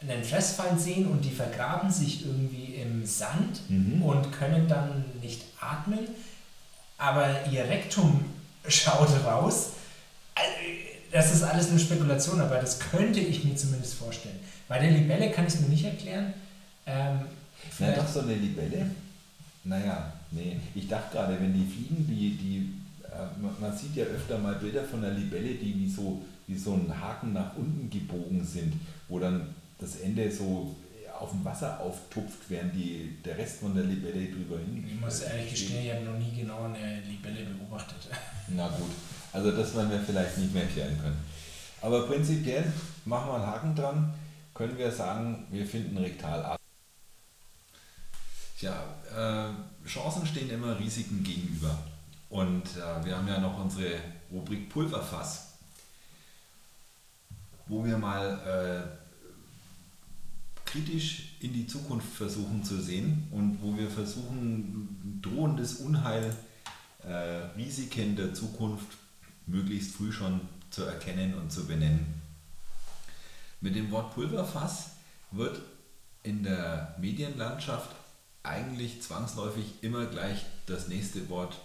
einen Fressfeind sehen und die vergraben sich irgendwie im Sand mhm. und können dann nicht atmen, aber ihr Rektum schaut raus. Also, das ist alles eine Spekulation, aber das könnte ich mir zumindest vorstellen. Bei der Libelle kann ich es mir nicht erklären. Ähm,
Na doch, so eine Libelle. Naja, nee. Ich dachte gerade, wenn die fliegen, die, die, äh, man sieht ja öfter mal Bilder von der Libelle, die wie so, wie so ein Haken nach unten gebogen sind, wo dann das Ende so auf dem Wasser auftupft, während die, der Rest von der Libelle drüber hin.
Ich muss ehrlich gestehen, ich habe noch nie genau eine Libelle beobachtet.
Na gut, also das werden wir vielleicht nicht mehr klären können. Aber prinzipiell machen wir einen Haken dran, können wir sagen, wir finden rektal ab. Tja, äh, Chancen stehen immer Risiken gegenüber. Und äh, wir haben ja noch unsere Rubrik Pulverfass, wo wir mal äh, kritisch in die Zukunft versuchen zu sehen und wo wir versuchen, drohendes Unheil, äh, Risiken der Zukunft möglichst früh schon zu erkennen und zu benennen. Mit dem Wort Pulverfass wird in der Medienlandschaft eigentlich zwangsläufig immer gleich das nächste Wort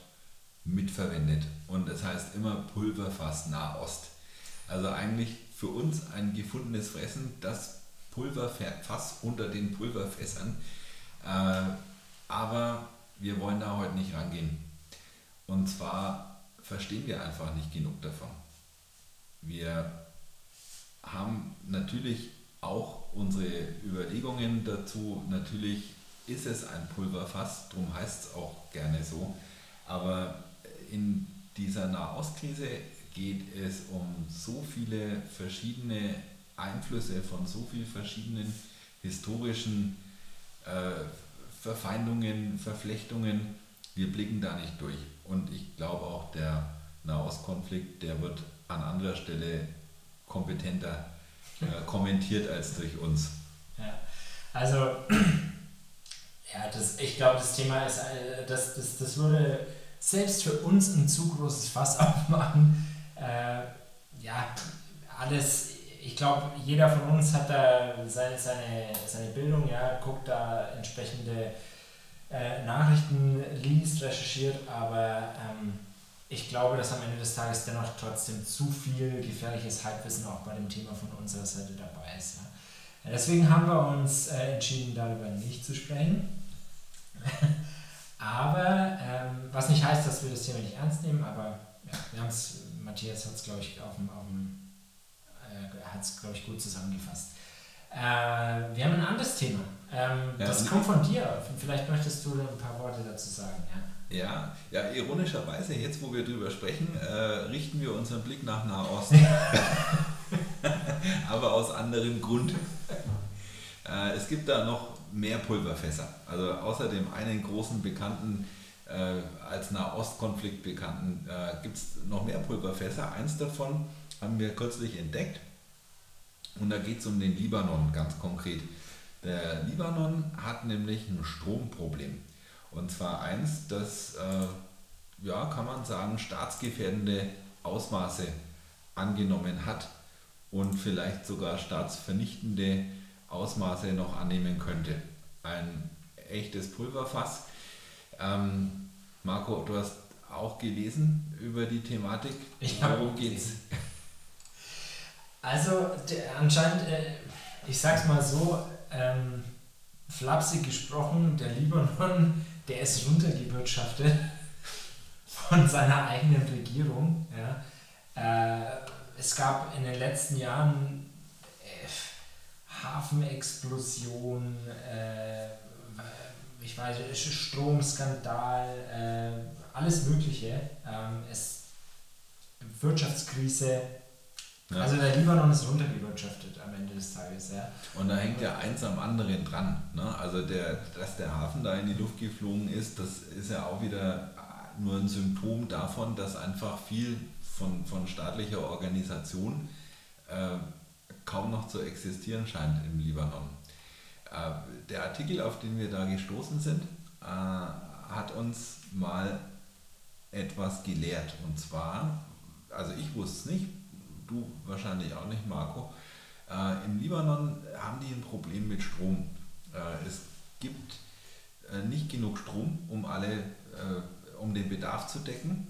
mitverwendet. Und es das heißt immer Pulverfass Nahost. Also eigentlich für uns ein gefundenes Fressen, das Pulverfass unter den Pulverfässern. Äh, aber wir wollen da heute nicht rangehen. Und zwar verstehen wir einfach nicht genug davon. Wir haben natürlich auch unsere Überlegungen dazu. Natürlich ist es ein Pulverfass, darum heißt es auch gerne so. Aber in dieser Nahostkrise geht es um so viele verschiedene Einflüsse von so vielen verschiedenen historischen äh, Verfeindungen, Verflechtungen. Wir blicken da nicht durch. Und ich glaube auch, der Nahostkonflikt, der wird an anderer Stelle kompetenter äh, kommentiert als durch uns.
Ja, also Ja, das, ich glaube, das Thema ist, äh, das, das, das würde selbst für uns ein zu großes Fass aufmachen. Äh, ja, alles, ich glaube, jeder von uns hat da seine, seine, seine Bildung, ja, guckt da entsprechende äh, Nachrichten, liest, recherchiert, aber ähm, ich glaube, dass am Ende des Tages dennoch trotzdem zu viel gefährliches Halbwissen auch bei dem Thema von unserer Seite dabei ist. Ja. Deswegen haben wir uns äh, entschieden, darüber nicht zu sprechen. aber, ähm, was nicht heißt, dass wir das Thema nicht ernst nehmen, aber ja, wir haben es, Matthias hat es, glaube ich, auf dem, auf dem äh, hat es, glaube ich, gut zusammengefasst. Äh, wir haben ein anderes Thema. Ähm, ja, das kommt von dir. Vielleicht möchtest du ein paar Worte dazu sagen.
Ja, ja, ja ironischerweise, jetzt wo wir drüber sprechen, äh, richten wir unseren Blick nach Nahost. Aber aus anderem Grund. Äh, es gibt da noch mehr Pulverfässer. Also außer dem einen großen bekannten, äh, als Nahostkonflikt bekannten, äh, gibt es noch mehr Pulverfässer. Eins davon haben wir kürzlich entdeckt. Und da geht es um den Libanon ganz konkret. Der Libanon hat nämlich ein Stromproblem. Und zwar eins, das, äh, ja, kann man sagen, staatsgefährdende Ausmaße angenommen hat und vielleicht sogar staatsvernichtende Ausmaße noch annehmen könnte. Ein echtes Pulverfass. Ähm, Marco, du hast auch gelesen über die Thematik.
Ich Worum geht's? Also der, anscheinend, äh, ich sag's mal so, ähm, flapsig gesprochen, der Libanon, der ist runtergewirtschaftet von seiner eigenen Regierung. Ja. Äh, es gab in den letzten Jahren Hafenexplosion, äh, ich weiß, Stromskandal, äh, alles Mögliche. Ähm, es, Wirtschaftskrise, ja. Also der Libanon ist runtergewirtschaftet am Ende des Tages, ja.
Und da hängt ja eins am anderen dran. Ne? Also der, dass der Hafen da in die Luft geflogen ist, das ist ja auch wieder nur ein Symptom davon, dass einfach viel von, von staatlicher Organisation äh, kaum noch zu existieren scheint im Libanon. Äh, der Artikel, auf den wir da gestoßen sind, äh, hat uns mal etwas gelehrt. Und zwar, also ich wusste es nicht, du wahrscheinlich auch nicht, Marco. Äh, Im Libanon haben die ein Problem mit Strom. Es gibt nicht genug Strom, um alle, um den Bedarf zu decken.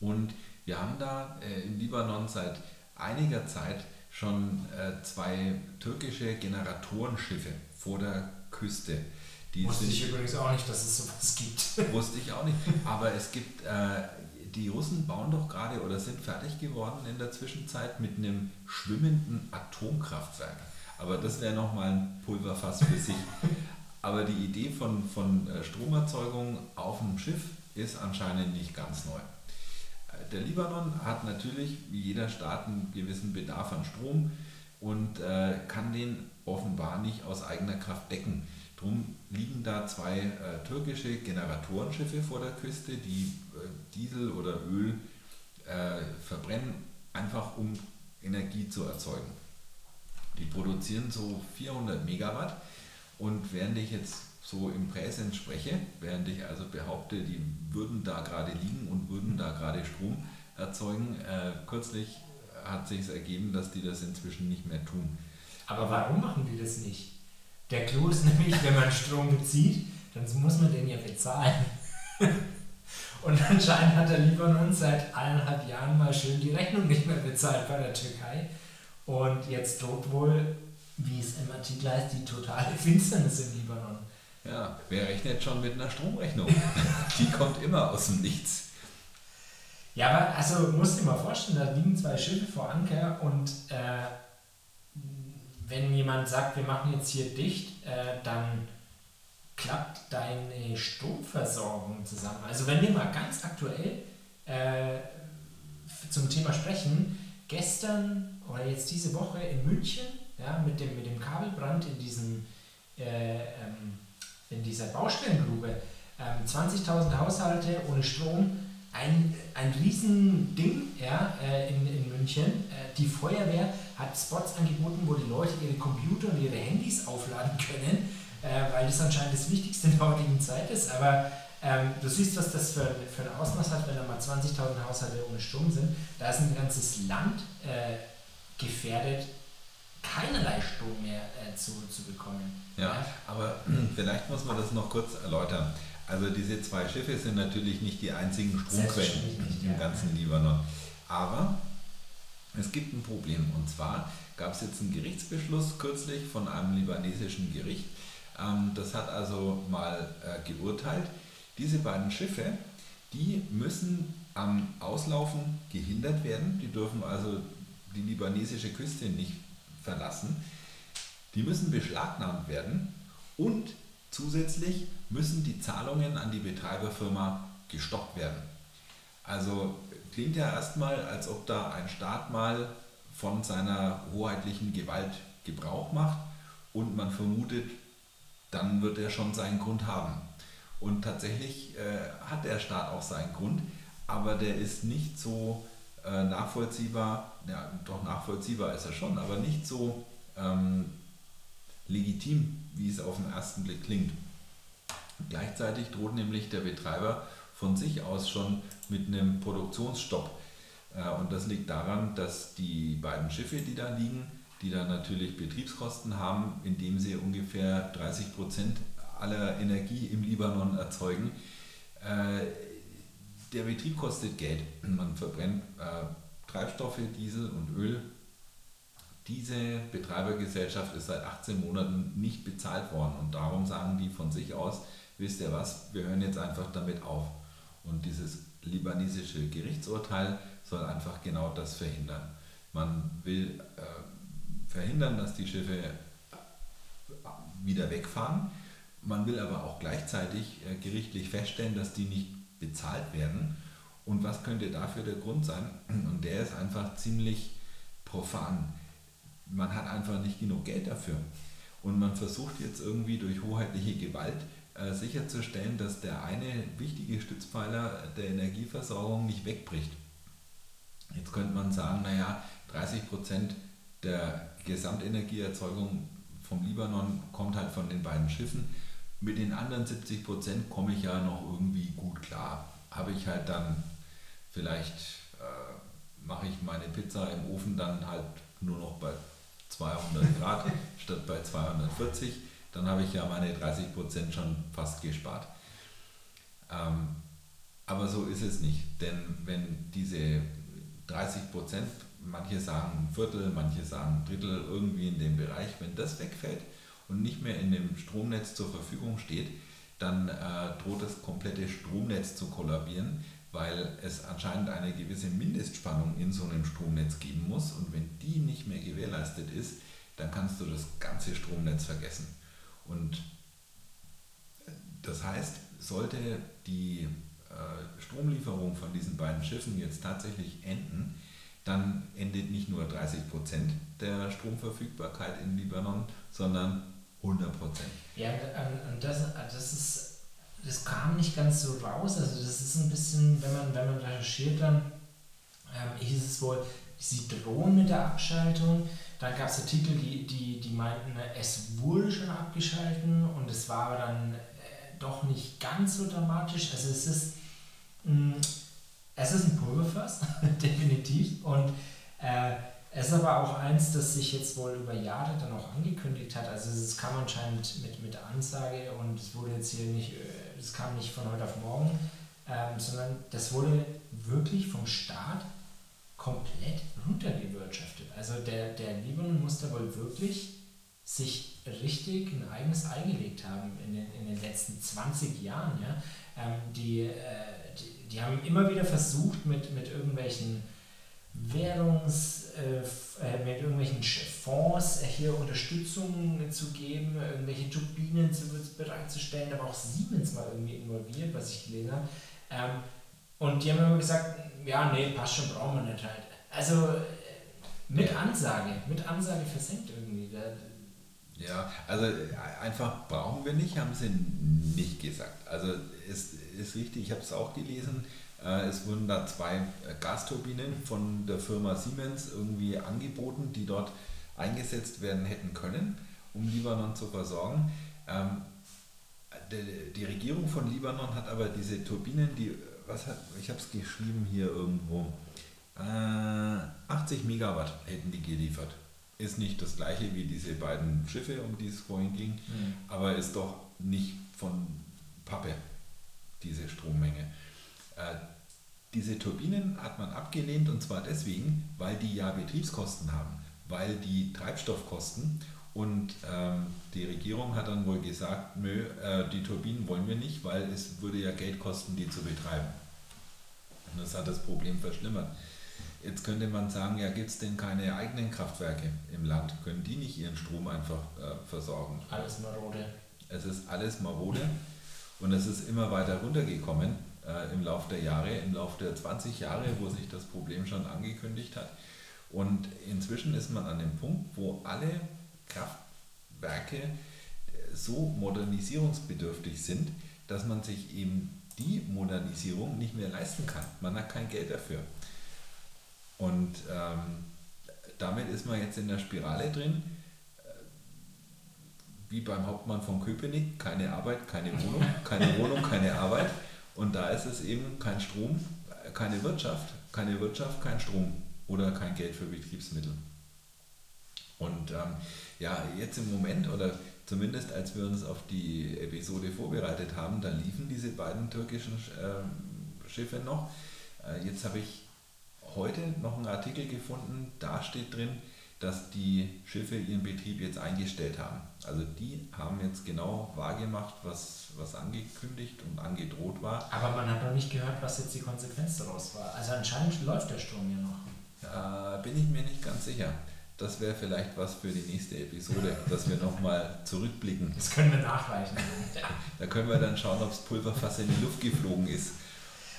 Und wir haben da im Libanon seit einiger Zeit schon äh, zwei türkische Generatorenschiffe vor der Küste.
Die wusste ich übrigens auch nicht, dass es sowas gibt.
Wusste ich auch nicht. Aber es gibt die Russen bauen doch gerade oder sind fertig geworden in der Zwischenzeit mit einem schwimmenden Atomkraftwerk. Aber das wäre nochmal ein Pulverfass für sich. Aber die Idee von, von äh, Stromerzeugung auf dem Schiff ist anscheinend nicht ganz neu. Der Libanon hat natürlich, wie jeder Staat, einen gewissen Bedarf an Strom und äh, kann den offenbar nicht aus eigener Kraft decken. Drum liegen da zwei äh, türkische Generatorenschiffe vor der Küste, die äh, Diesel oder Öl äh, verbrennen, einfach um Energie zu erzeugen. Die produzieren so 400 Megawatt und während ich jetzt so im Präsens spreche, während ich also behaupte, die würden da gerade liegen und würden da gerade Strom erzeugen, äh, kürzlich hat sich ergeben, dass die das inzwischen nicht mehr tun.
Aber warum machen die das nicht? Der Clou ist nämlich, wenn man Strom bezieht, dann muss man den ja bezahlen. Und anscheinend hat der Libanon seit eineinhalb Jahren mal schön die Rechnung nicht mehr bezahlt bei der Türkei. Und jetzt droht wohl, wie es im Artikel heißt, die totale Finsternis im Libanon.
Ja, wer rechnet schon mit einer Stromrechnung? die kommt immer aus dem Nichts.
Ja, aber also musst du dir mal vorstellen, da liegen zwei Schiffe vor Anker und äh, wenn jemand sagt, wir machen jetzt hier dicht, äh, dann klappt deine Stromversorgung zusammen. Also wenn wir mal ganz aktuell äh, zum Thema sprechen, gestern oder jetzt diese Woche in München, ja, mit, dem, mit dem Kabelbrand in, diesem, äh, ähm, in dieser Baustellengrube, 20.000 ähm, Haushalte ohne Strom, ein, ein Riesending ja, äh, in, in München. Äh, die Feuerwehr hat Spots angeboten, wo die Leute ihre Computer und ihre Handys aufladen können, äh, weil das anscheinend das Wichtigste in der heutigen Zeit ist. Aber ähm, du siehst, was das für, für ein Ausmaß hat, wenn da mal 20.000 Haushalte ohne Strom sind. Da ist ein ganzes Land äh, gefährdet, keinerlei Strom mehr äh, zu, zu bekommen.
Ja, ja, aber vielleicht muss man das noch kurz erläutern. Also diese zwei Schiffe sind natürlich nicht die einzigen Stromquellen im ja. ganzen Libanon. Aber es gibt ein Problem und zwar gab es jetzt einen Gerichtsbeschluss kürzlich von einem libanesischen Gericht. Ähm, das hat also mal äh, geurteilt, diese beiden Schiffe, die müssen am Auslaufen gehindert werden. Die dürfen also die libanesische Küste nicht verlassen. Die müssen beschlagnahmt werden und zusätzlich müssen die Zahlungen an die Betreiberfirma gestoppt werden. Also klingt ja erstmal, als ob da ein Staat mal von seiner hoheitlichen Gewalt Gebrauch macht und man vermutet, dann wird er schon seinen Grund haben. Und tatsächlich äh, hat der Staat auch seinen Grund, aber der ist nicht so äh, nachvollziehbar, ja doch nachvollziehbar ist er schon, aber nicht so ähm, legitim, wie es auf den ersten Blick klingt. Gleichzeitig droht nämlich der Betreiber von sich aus schon mit einem Produktionsstopp. Äh, und das liegt daran, dass die beiden Schiffe, die da liegen, die dann natürlich Betriebskosten haben, indem sie ungefähr 30 Prozent aller Energie im Libanon erzeugen. Äh, der Betrieb kostet Geld. Man verbrennt äh, Treibstoffe, Diesel und Öl. Diese Betreibergesellschaft ist seit 18 Monaten nicht bezahlt worden und darum sagen die von sich aus, wisst ihr was, wir hören jetzt einfach damit auf. Und dieses libanesische Gerichtsurteil soll einfach genau das verhindern. Man will äh, verhindern, dass die Schiffe äh, wieder wegfahren. Man will aber auch gleichzeitig äh, gerichtlich feststellen, dass die nicht bezahlt werden. Und was könnte dafür der Grund sein? Und der ist einfach ziemlich profan. Man hat einfach nicht genug Geld dafür. Und man versucht jetzt irgendwie durch hoheitliche Gewalt äh, sicherzustellen, dass der eine wichtige Stützpfeiler der Energieversorgung nicht wegbricht. Jetzt könnte man sagen, naja, 30 Prozent der Gesamtenergieerzeugung vom Libanon kommt halt von den beiden Schiffen. Mit den anderen 70 Prozent komme ich ja noch irgendwie gut klar. Habe ich halt dann vielleicht, äh, mache ich meine Pizza im Ofen dann halt nur noch bei 200 Grad statt bei 240, dann habe ich ja meine 30 Prozent schon fast gespart. Ähm, aber so ist es nicht, denn wenn diese 30 Prozent, manche sagen ein Viertel, manche sagen ein Drittel, irgendwie in dem Bereich, wenn das wegfällt, und nicht mehr in dem Stromnetz zur Verfügung steht, dann äh, droht das komplette Stromnetz zu kollabieren, weil es anscheinend eine gewisse Mindestspannung in so einem Stromnetz geben muss und wenn die nicht mehr gewährleistet ist, dann kannst du das ganze Stromnetz vergessen. Und äh, das heißt, sollte die äh, Stromlieferung von diesen beiden Schiffen jetzt tatsächlich enden, dann endet nicht nur 30 Prozent der Stromverfügbarkeit in Libanon, sondern 100 Prozent.
Ja, und das, das ist das kam nicht ganz so raus. Also das ist ein bisschen, wenn man, wenn man recherchiert, dann ähm, hieß es wohl, sie drohen mit der Abschaltung. Dann gab es Artikel, die, die, die meinten, es wurde schon abgeschalten und es war dann äh, doch nicht ganz so dramatisch. Also es ist, mh, es ist ein Pulverfass, definitiv. Und äh, es ist aber auch eins, das sich jetzt wohl über Jahre dann auch angekündigt hat. Also es kam anscheinend mit, mit Ansage und es wurde jetzt hier nicht, es äh, kam nicht von heute auf morgen, ähm, sondern das wurde wirklich vom Staat komplett runtergewirtschaftet. Also der, der Libanon musste wohl wirklich sich richtig ein eigenes Ei gelegt haben in den, in den letzten 20 Jahren. Ja? Ähm, die, äh, die, die haben immer wieder versucht, mit, mit irgendwelchen Währungs, äh, äh, mit irgendwelchen Fonds hier Unterstützung zu geben, irgendwelche Turbinen zu, bereitzustellen. Da war auch Siemens mal irgendwie involviert, was ich gelesen habe. Ähm, und die haben immer gesagt, ja, nee, passt schon, brauchen wir nicht halt. Also äh, mit Ansage, mit Ansage versenkt irgendwie.
Ja, also einfach brauchen wir nicht, haben sie nicht gesagt. Also es ist richtig, ich habe es auch gelesen, äh, es wurden da zwei äh, Gasturbinen von der Firma Siemens irgendwie angeboten, die dort eingesetzt werden hätten können, um Libanon zu versorgen. Ähm, die, Regierung von Libanon hat aber diese Turbinen, die, was hat, ich habe es geschrieben hier irgendwo, äh, 80 Megawatt hätten die geliefert. Ist nicht das gleiche wie diese beiden Schiffe, um die es vorhin ging, mhm. aber ist doch nicht von Pappe, diese Strommenge. Diese Turbinen hat man abgelehnt und zwar deswegen, weil die ja Betriebskosten haben, weil die Treibstoffkosten und ähm, die Regierung hat dann wohl gesagt, nö, äh, die Turbinen wollen wir nicht, weil es würde ja Geld kosten, die zu betreiben. Und das hat das Problem verschlimmert. Jetzt könnte man sagen, ja, gibt es denn keine eigenen Kraftwerke im Land? Können die nicht ihren Strom einfach äh, versorgen?
Alles marode.
Es ist alles marode und es ist immer weiter runtergekommen äh, im Laufe der Jahre, im Laufe der 20 Jahre, wo sich das Problem schon angekündigt hat. Und inzwischen ist man an dem Punkt, wo alle Kraftwerke äh, so modernisierungsbedürftig sind, dass man sich eben die Modernisierung nicht mehr leisten kann. Man hat kein Geld dafür. Und ähm, damit ist man jetzt in der Spirale drin, wie beim Hauptmann von Köpenick, keine Arbeit, keine Wohnung, keine Wohnung, keine Arbeit. Und da ist es eben kein Strom, keine Wirtschaft, keine Wirtschaft, kein Strom oder kein Geld für Betriebsmittel. Und ähm, ja, jetzt im Moment oder zumindest als wir uns auf die Episode vorbereitet haben, da liefen diese beiden türkischen äh, Schiffe noch. Äh, jetzt habe ich heute noch einen Artikel gefunden, da steht drin, dass die Schiffe ihren Betrieb jetzt eingestellt haben. Also die haben jetzt genau wahrgemacht, was, was angekündigt und angedroht war.
Aber man hat noch nicht gehört, was jetzt die Konsequenz daraus war. Also anscheinend läuft der Sturm ja noch.
Da bin ich mir nicht ganz sicher. Das wäre vielleicht was für die nächste Episode, dass wir nochmal zurückblicken.
Das können wir nachreichen.
da können wir dann schauen, ob das Pulverfass in die Luft geflogen ist.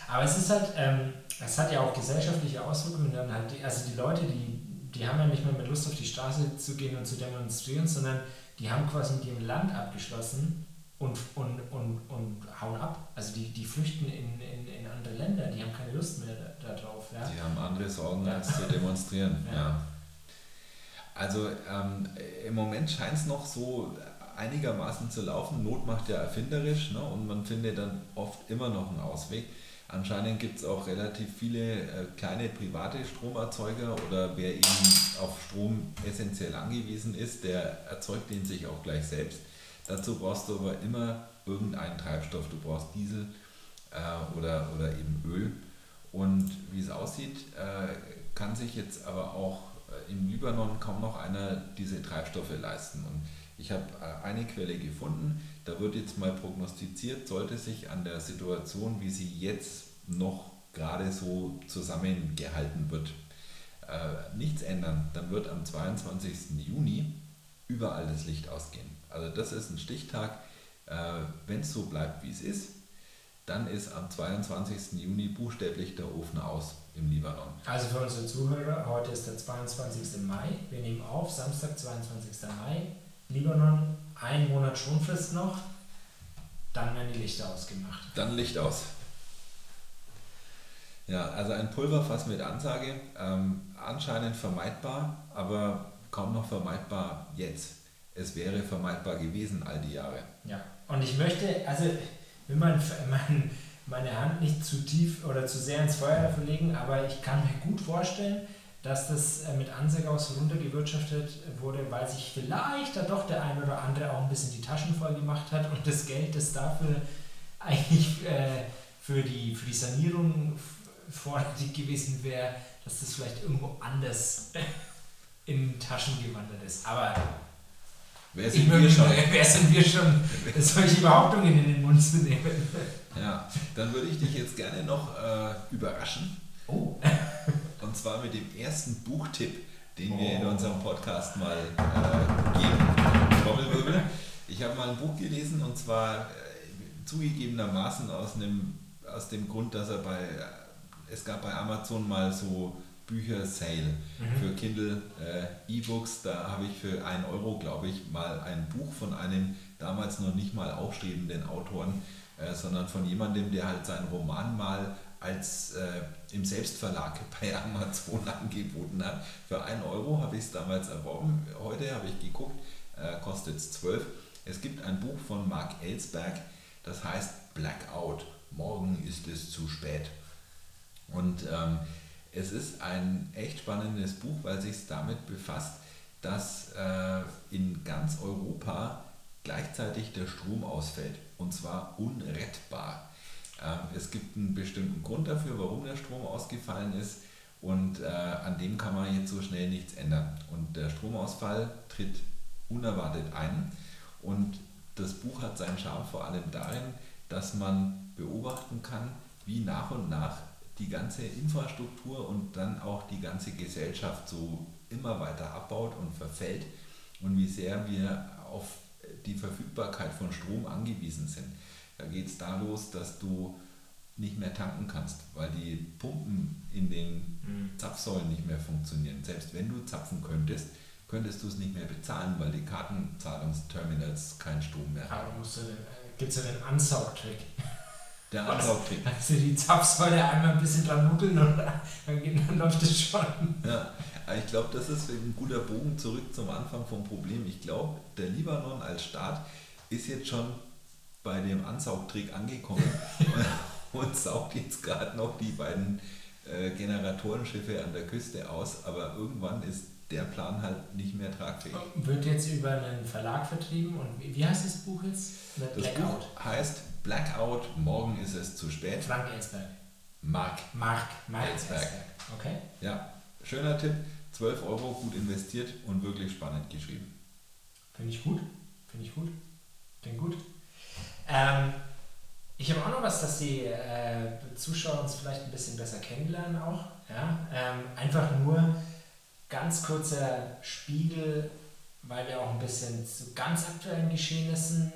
Aber es ist halt, ähm, es hat ja auch gesellschaftliche Auswirkungen. Dann halt die, also die Leute, die, die haben ja nicht mehr mit Lust auf die Straße zu gehen und zu demonstrieren, sondern die haben quasi mit ihrem Land abgeschlossen und, und, und, und hauen ab. Also die, die flüchten in, in, in andere Länder, die haben keine Lust mehr darauf. Ja?
Die haben andere Sorgen, ja. als zu demonstrieren. ja. ja. Also ähm, im Moment scheint es noch so einigermaßen zu laufen. Not macht ja erfinderisch ne? und man findet dann oft immer noch einen Ausweg. Anscheinend gibt es auch relativ viele äh, kleine private Stromerzeuger oder wer eben auf Strom essentiell angewiesen ist, der erzeugt den sich auch gleich selbst. Dazu brauchst du aber immer irgendeinen Treibstoff. Du brauchst Diesel äh, oder, oder eben Öl. Und wie es aussieht, äh, kann sich jetzt aber auch äh, im Libanon kaum noch einer diese Treibstoffe leisten. Und ich habe äh, eine Quelle gefunden, da wird jetzt mal prognostiziert, sollte sich an der Situation, wie sie jetzt noch gerade so zusammengehalten wird, äh, nichts ändern, dann wird am 22. Juni überall das Licht ausgehen. Also das ist ein Stichtag, äh, wenn es so bleibt, wie es ist, dann ist am 22. Juni buchstäblich der Ofen aus im Libanon.
Also für unsere Zuhörer, heute ist der 22. Mai, wir nehmen auf, Samstag, 22. Mai, Libanon, ein Monat Schonfrist noch, dann werden die Lichter ausgemacht.
Dann Licht aus. Ja, also ein Pulverfass mit Ansage, ähm, anscheinend vermeidbar, aber kaum noch vermeidbar jetzt. Es wäre vermeidbar gewesen all die Jahre.
Ja, und ich möchte, also will man mein, meine Hand nicht zu tief oder zu sehr ins Feuer dafür legen, aber ich kann mir gut vorstellen, dass das äh, mit Ansage aus runtergewirtschaftet wurde, weil sich vielleicht da doch der ein oder andere auch ein bisschen die Taschen voll gemacht hat und das Geld, das dafür eigentlich äh, für, die, für die Sanierung vorrätig gewesen wäre, dass das vielleicht irgendwo anders in Taschen gewandert ist. Aber
wer sind wir schon?
Wer sind wir schon, solche Behauptungen in den Mund zu nehmen?
Ja, dann würde ich dich jetzt gerne noch äh, überraschen.
Oh.
Und zwar mit dem ersten Buchtipp, den oh. wir in oh. unserem Podcast mal äh, geben. Trommelwirbel. Ich habe mal ein Buch gelesen und zwar äh, zugegebenermaßen aus, einem, aus dem Grund, dass er bei, es gab bei Amazon mal so Bücher-Sale mhm. für Kindle äh, E-Books. Da habe ich für 1 Euro, glaube ich, mal ein Buch von einem damals noch nicht mal aufstrebenden Autoren, äh, sondern von jemandem, der halt seinen Roman mal als äh, im Selbstverlag bei Amazon angeboten hat. Für 1 Euro habe ich es damals erworben. Heute habe ich geguckt, äh, kostet es 12. Es gibt ein Buch von Mark Ellsberg, das heißt Blackout. Morgen ist es zu spät. Und ähm, es ist ein echt spannendes Buch, weil sich damit befasst, dass äh, in ganz Europa gleichzeitig der Strom ausfällt. Und zwar unrettbar. Es gibt einen bestimmten Grund dafür, warum der Strom ausgefallen ist. Und äh, an dem kann man jetzt so schnell nichts ändern. Und der Stromausfall tritt unerwartet ein. Und das Buch hat seinen Charme vor allem darin, dass man beobachten kann, wie nach und nach die ganze Infrastruktur und dann auch die ganze Gesellschaft so immer weiter abbaut und verfällt und wie sehr wir auf die Verfügbarkeit von Strom angewiesen sind. Da geht es da los, dass du nicht mehr tanken kannst, weil die Pumpen in den mhm. Zapfsäulen nicht mehr funktionieren. Selbst wenn du zapfen könntest, könntest du es nicht mehr bezahlen, weil die Kartenzahlungsterminals keinen Strom mehr haben.
Aber gibt es ja den Ansaugtrick.
Der Ansaugtrick.
Also die Zapfsäule einmal ein bisschen dran nuckeln und dann, dann läuft es schon.
Ja, ich glaube, das ist ein guter Bogen zurück zum Anfang vom Problem. Ich glaube, der Libanon als Staat ist jetzt schon bei dem Ansaugtrick angekommen und saugt jetzt gerade noch die beiden äh, Generatorenschiffe an der Küste aus, aber irgendwann ist der Plan halt nicht mehr tragfähig.
Wird jetzt über einen Verlag vertrieben und wie, wie heißt das Buch jetzt?
Das Buch heißt Blackout, morgen ist es zu spät.
Frank Ellsberg.
Mark.
Mark, Mark Ellsberg.
Ellsberg.
Okay.
Ja, schöner Tipp. 12 Euro, gut investiert und wirklich spannend geschrieben.
Finde ich gut. Finde ich gut. Klingt gut. Ähm, ich habe auch noch was, dass die äh, Zuschauer uns vielleicht ein bisschen besser kennenlernen auch. Ja? Ähm, einfach nur ganz kurzer Spiegel, weil wir auch ein bisschen zu ganz aktuellen Geschehnissen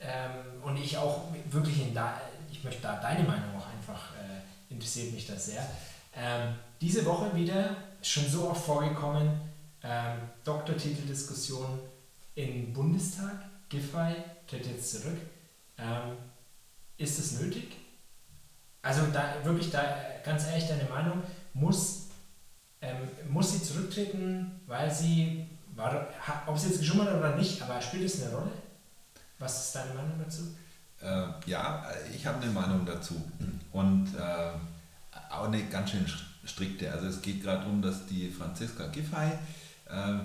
ähm, und ich auch wirklich in da, ich möchte da deine Meinung auch einfach, äh, interessiert mich das sehr. Ähm, diese Woche wieder, schon so oft vorgekommen, ähm, Doktortiteldiskussion im Bundestag, Giffey tritt jetzt zurück. Ähm, ist es nötig? Also da wirklich da ganz ehrlich deine Meinung, muss, ähm, muss sie zurücktreten, weil sie, war, ob sie jetzt geschummert hat oder nicht, aber spielt es eine Rolle? Was ist deine Meinung dazu?
Äh, ja, ich habe eine Meinung dazu. Und äh, auch eine ganz schön strikte. Also es geht gerade darum, dass die Franziska Giffey, äh,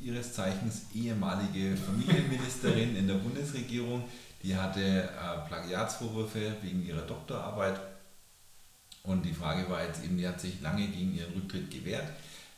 ihres Zeichens ehemalige Familienministerin in der Bundesregierung, die hatte äh, Plagiatsvorwürfe wegen ihrer Doktorarbeit. Und die Frage war jetzt eben, die hat sich lange gegen ihren Rücktritt gewehrt.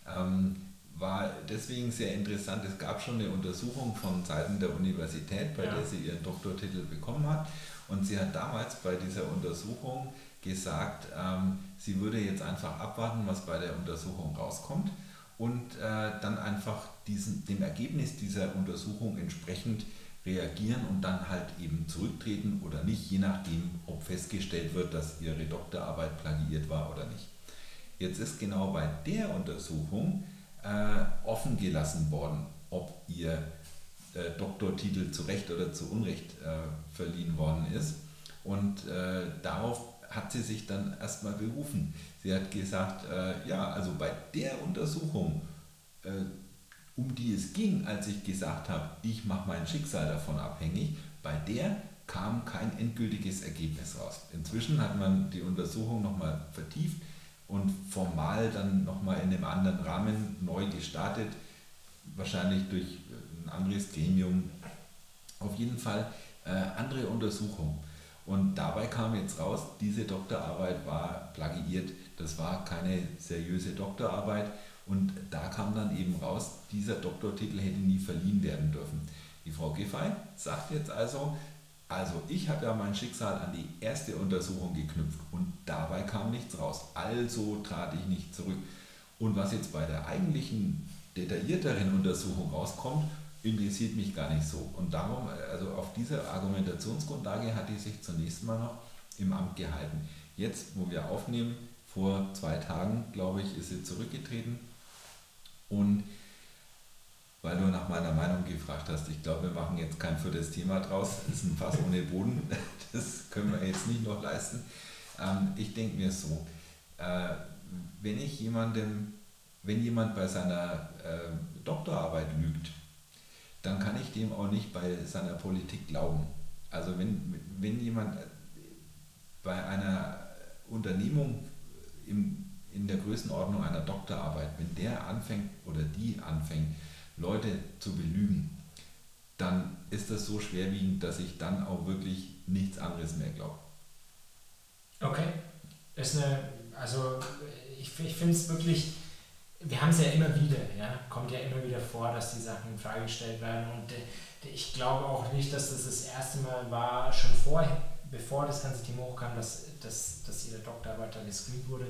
Ähm, war deswegen sehr interessant. Es gab schon eine Untersuchung von Seiten der Universität, bei ja. der sie ihren Doktortitel bekommen hat. Und sie hat damals bei dieser Untersuchung gesagt, ähm, sie würde jetzt einfach abwarten, was bei der Untersuchung rauskommt und äh, dann einfach diesen, dem Ergebnis dieser Untersuchung entsprechend reagieren und dann halt eben zurücktreten oder nicht, je nachdem, ob festgestellt wird, dass ihre Doktorarbeit plagiiert war oder nicht. Jetzt ist genau bei der Untersuchung äh, offen gelassen worden, ob ihr äh, Doktortitel zu Recht oder zu Unrecht äh, verliehen worden ist. Und äh, darauf hat sie sich dann erstmal berufen. Sie hat gesagt, äh, ja, also bei der Untersuchung, äh, um die es ging, als ich gesagt habe, ich mache mein Schicksal davon abhängig, bei der kam kein endgültiges Ergebnis raus. Inzwischen hat man die Untersuchung nochmal vertieft und formal dann nochmal in einem anderen Rahmen neu gestartet, wahrscheinlich durch ein anderes Gremium. Auf jeden Fall äh, andere Untersuchung. Und dabei kam jetzt raus, diese Doktorarbeit war plagiiert. Das war keine seriöse Doktorarbeit. Und da kam dann eben raus, dieser Doktortitel hätte nie verliehen werden dürfen. Die Frau Giffey sagt jetzt also, also ich habe ja mein Schicksal an die erste Untersuchung geknüpft und dabei kam nichts raus. Also trat ich nicht zurück. Und was jetzt bei der eigentlichen detaillierteren Untersuchung rauskommt, interessiert mich gar nicht so. Und darum, also auf dieser Argumentationsgrundlage hat die sich zunächst mal noch im Amt gehalten. Jetzt, wo wir aufnehmen, vor zwei Tagen, glaube ich, ist sie zurückgetreten. Und weil du nach meiner Meinung gefragt hast. Ich glaube, wir machen jetzt kein viertes Thema draus. Das ist ein Fass ohne Boden. Das können wir jetzt nicht noch leisten. Ähm, ich denke mir so, äh, wenn ich jemandem, wenn jemand bei seiner äh, Doktorarbeit lügt, dann kann ich dem auch nicht bei seiner Politik glauben. Also wenn, wenn jemand bei einer Unternehmung im, in der Größenordnung einer Doktorarbeit, wenn der anfängt oder die anfängt, Leute zu belügen, dann ist das so schwerwiegend, dass ich dann auch wirklich nichts anderes mehr glaube.
Okay. Ist eine, also ich, ich finde es wirklich, wir haben es ja immer wieder, ja, kommt ja immer wieder vor, dass die Sachen in Frage gestellt werden und äh, ich glaube auch nicht, dass das das erste Mal war, schon vorher, bevor das ganze Thema hochkam, dass, dass, dass ihre Doktorarbeit da gescreent wurde,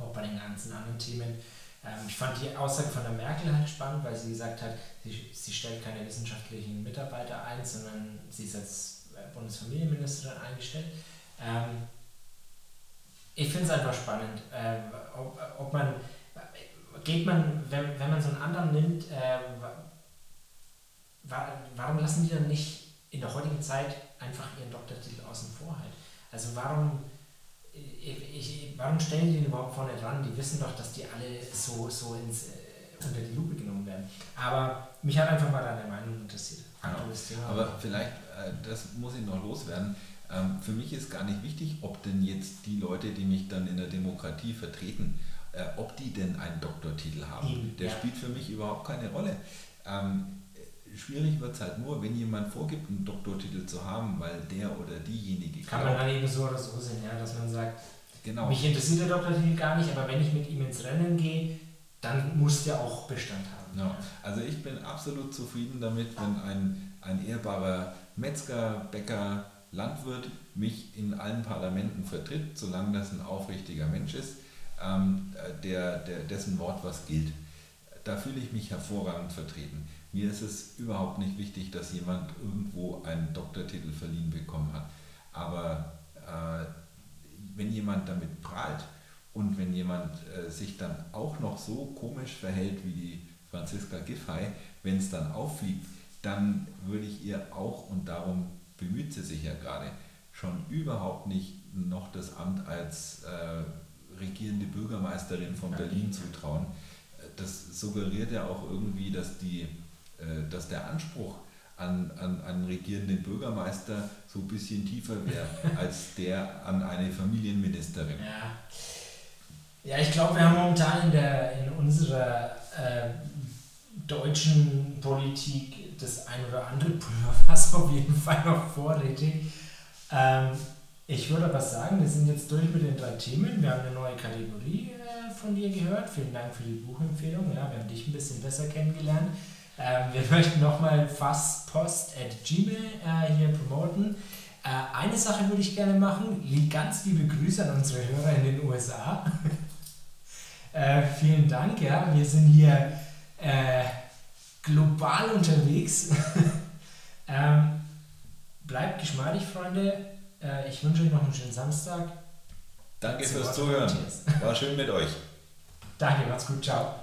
auch bei den ganzen anderen Themen. Ähm, ich fand die Aussage von der Merkel halt spannend, weil sie gesagt hat, sie, sie stellt keine wissenschaftlichen Mitarbeiter ein, sondern sie ist als äh, Bundesfamilienministerin eingestellt. Ähm, ich finde es einfach spannend, äh, ob, ob man, geht man, wenn, wenn man so einen anderen nimmt, äh, warum lassen die dann nicht in der heutigen Zeit einfach ihren Doktortitel außen vor halt? Also warum, ich, warum stellen die den überhaupt vorne dran? Die wissen doch, dass die alle so, so ins, äh, unter die Lupe genommen werden. Aber mich hat einfach mal deine Meinung interessiert.
Genau. Aber vielleicht, äh, das muss ich noch loswerden, ähm, für mich ist gar nicht wichtig, ob denn jetzt die Leute, die mich dann in der Demokratie vertreten, äh, ob die denn einen Doktortitel haben. Der ja. spielt für mich überhaupt keine Rolle. Ähm, schwierig wird es halt nur, wenn jemand vorgibt, einen Doktortitel zu haben, weil der oder diejenige.
Kann man dann eben so oder so sehen, ja, dass man sagt, genau. mich interessiert der Doktortitel gar nicht, aber wenn ich mit ihm ins Rennen gehe, dann muss der auch Bestand haben.
Ja. Also ich bin absolut zufrieden damit, wenn ein, ein ehrbarer Metzger, Bäcker, Landwirt mich in allen Parlamenten vertritt, solange das ein aufrichtiger Mensch ist, ähm, der, der, dessen Wort was gilt. Da fühle ich mich hervorragend vertreten. Mir ist es überhaupt nicht wichtig, dass jemand irgendwo einen Doktortitel verliehen bekommen hat. Aber äh, wenn jemand damit prahlt und wenn jemand äh, sich dann auch noch so komisch verhält wie die Franziska Giffey, wenn es dann auffliegt, dann würde ich ihr auch, und darum bemüht sie sich ja gerade, schon überhaupt nicht noch das Amt als äh, regierende Bürgermeisterin von Berlin zutrauen. Das suggeriert ja auch irgendwie, dass, die, dass der Anspruch an, an einen regierenden Bürgermeister so ein bisschen tiefer wäre als der an eine Familienministerin.
Ja, ja ich glaube, wir haben momentan in, der, in unserer äh, deutschen Politik das ein oder andere Pulverfass auf jeden Fall noch vorrätig. Ähm, ich würde aber sagen, wir sind jetzt durch mit den drei Themen. Wir haben eine neue Kategorie äh, von dir gehört. Vielen Dank für die Buchempfehlung. Ja, wir haben dich ein bisschen besser kennengelernt. Ähm, wir möchten nochmal fastpost at gmail äh, hier promoten. Äh, eine Sache würde ich gerne machen. Ganz liebe Grüße an unsere Hörer in den USA. Äh, vielen Dank. Ja, wir sind hier äh, global unterwegs. ähm, bleibt geschmeidig, Freunde. Äh, ich wünsche euch noch einen schönen Samstag.
Danke fürs Zuhören. War schön mit euch.
Danke, macht's gut. Ciao.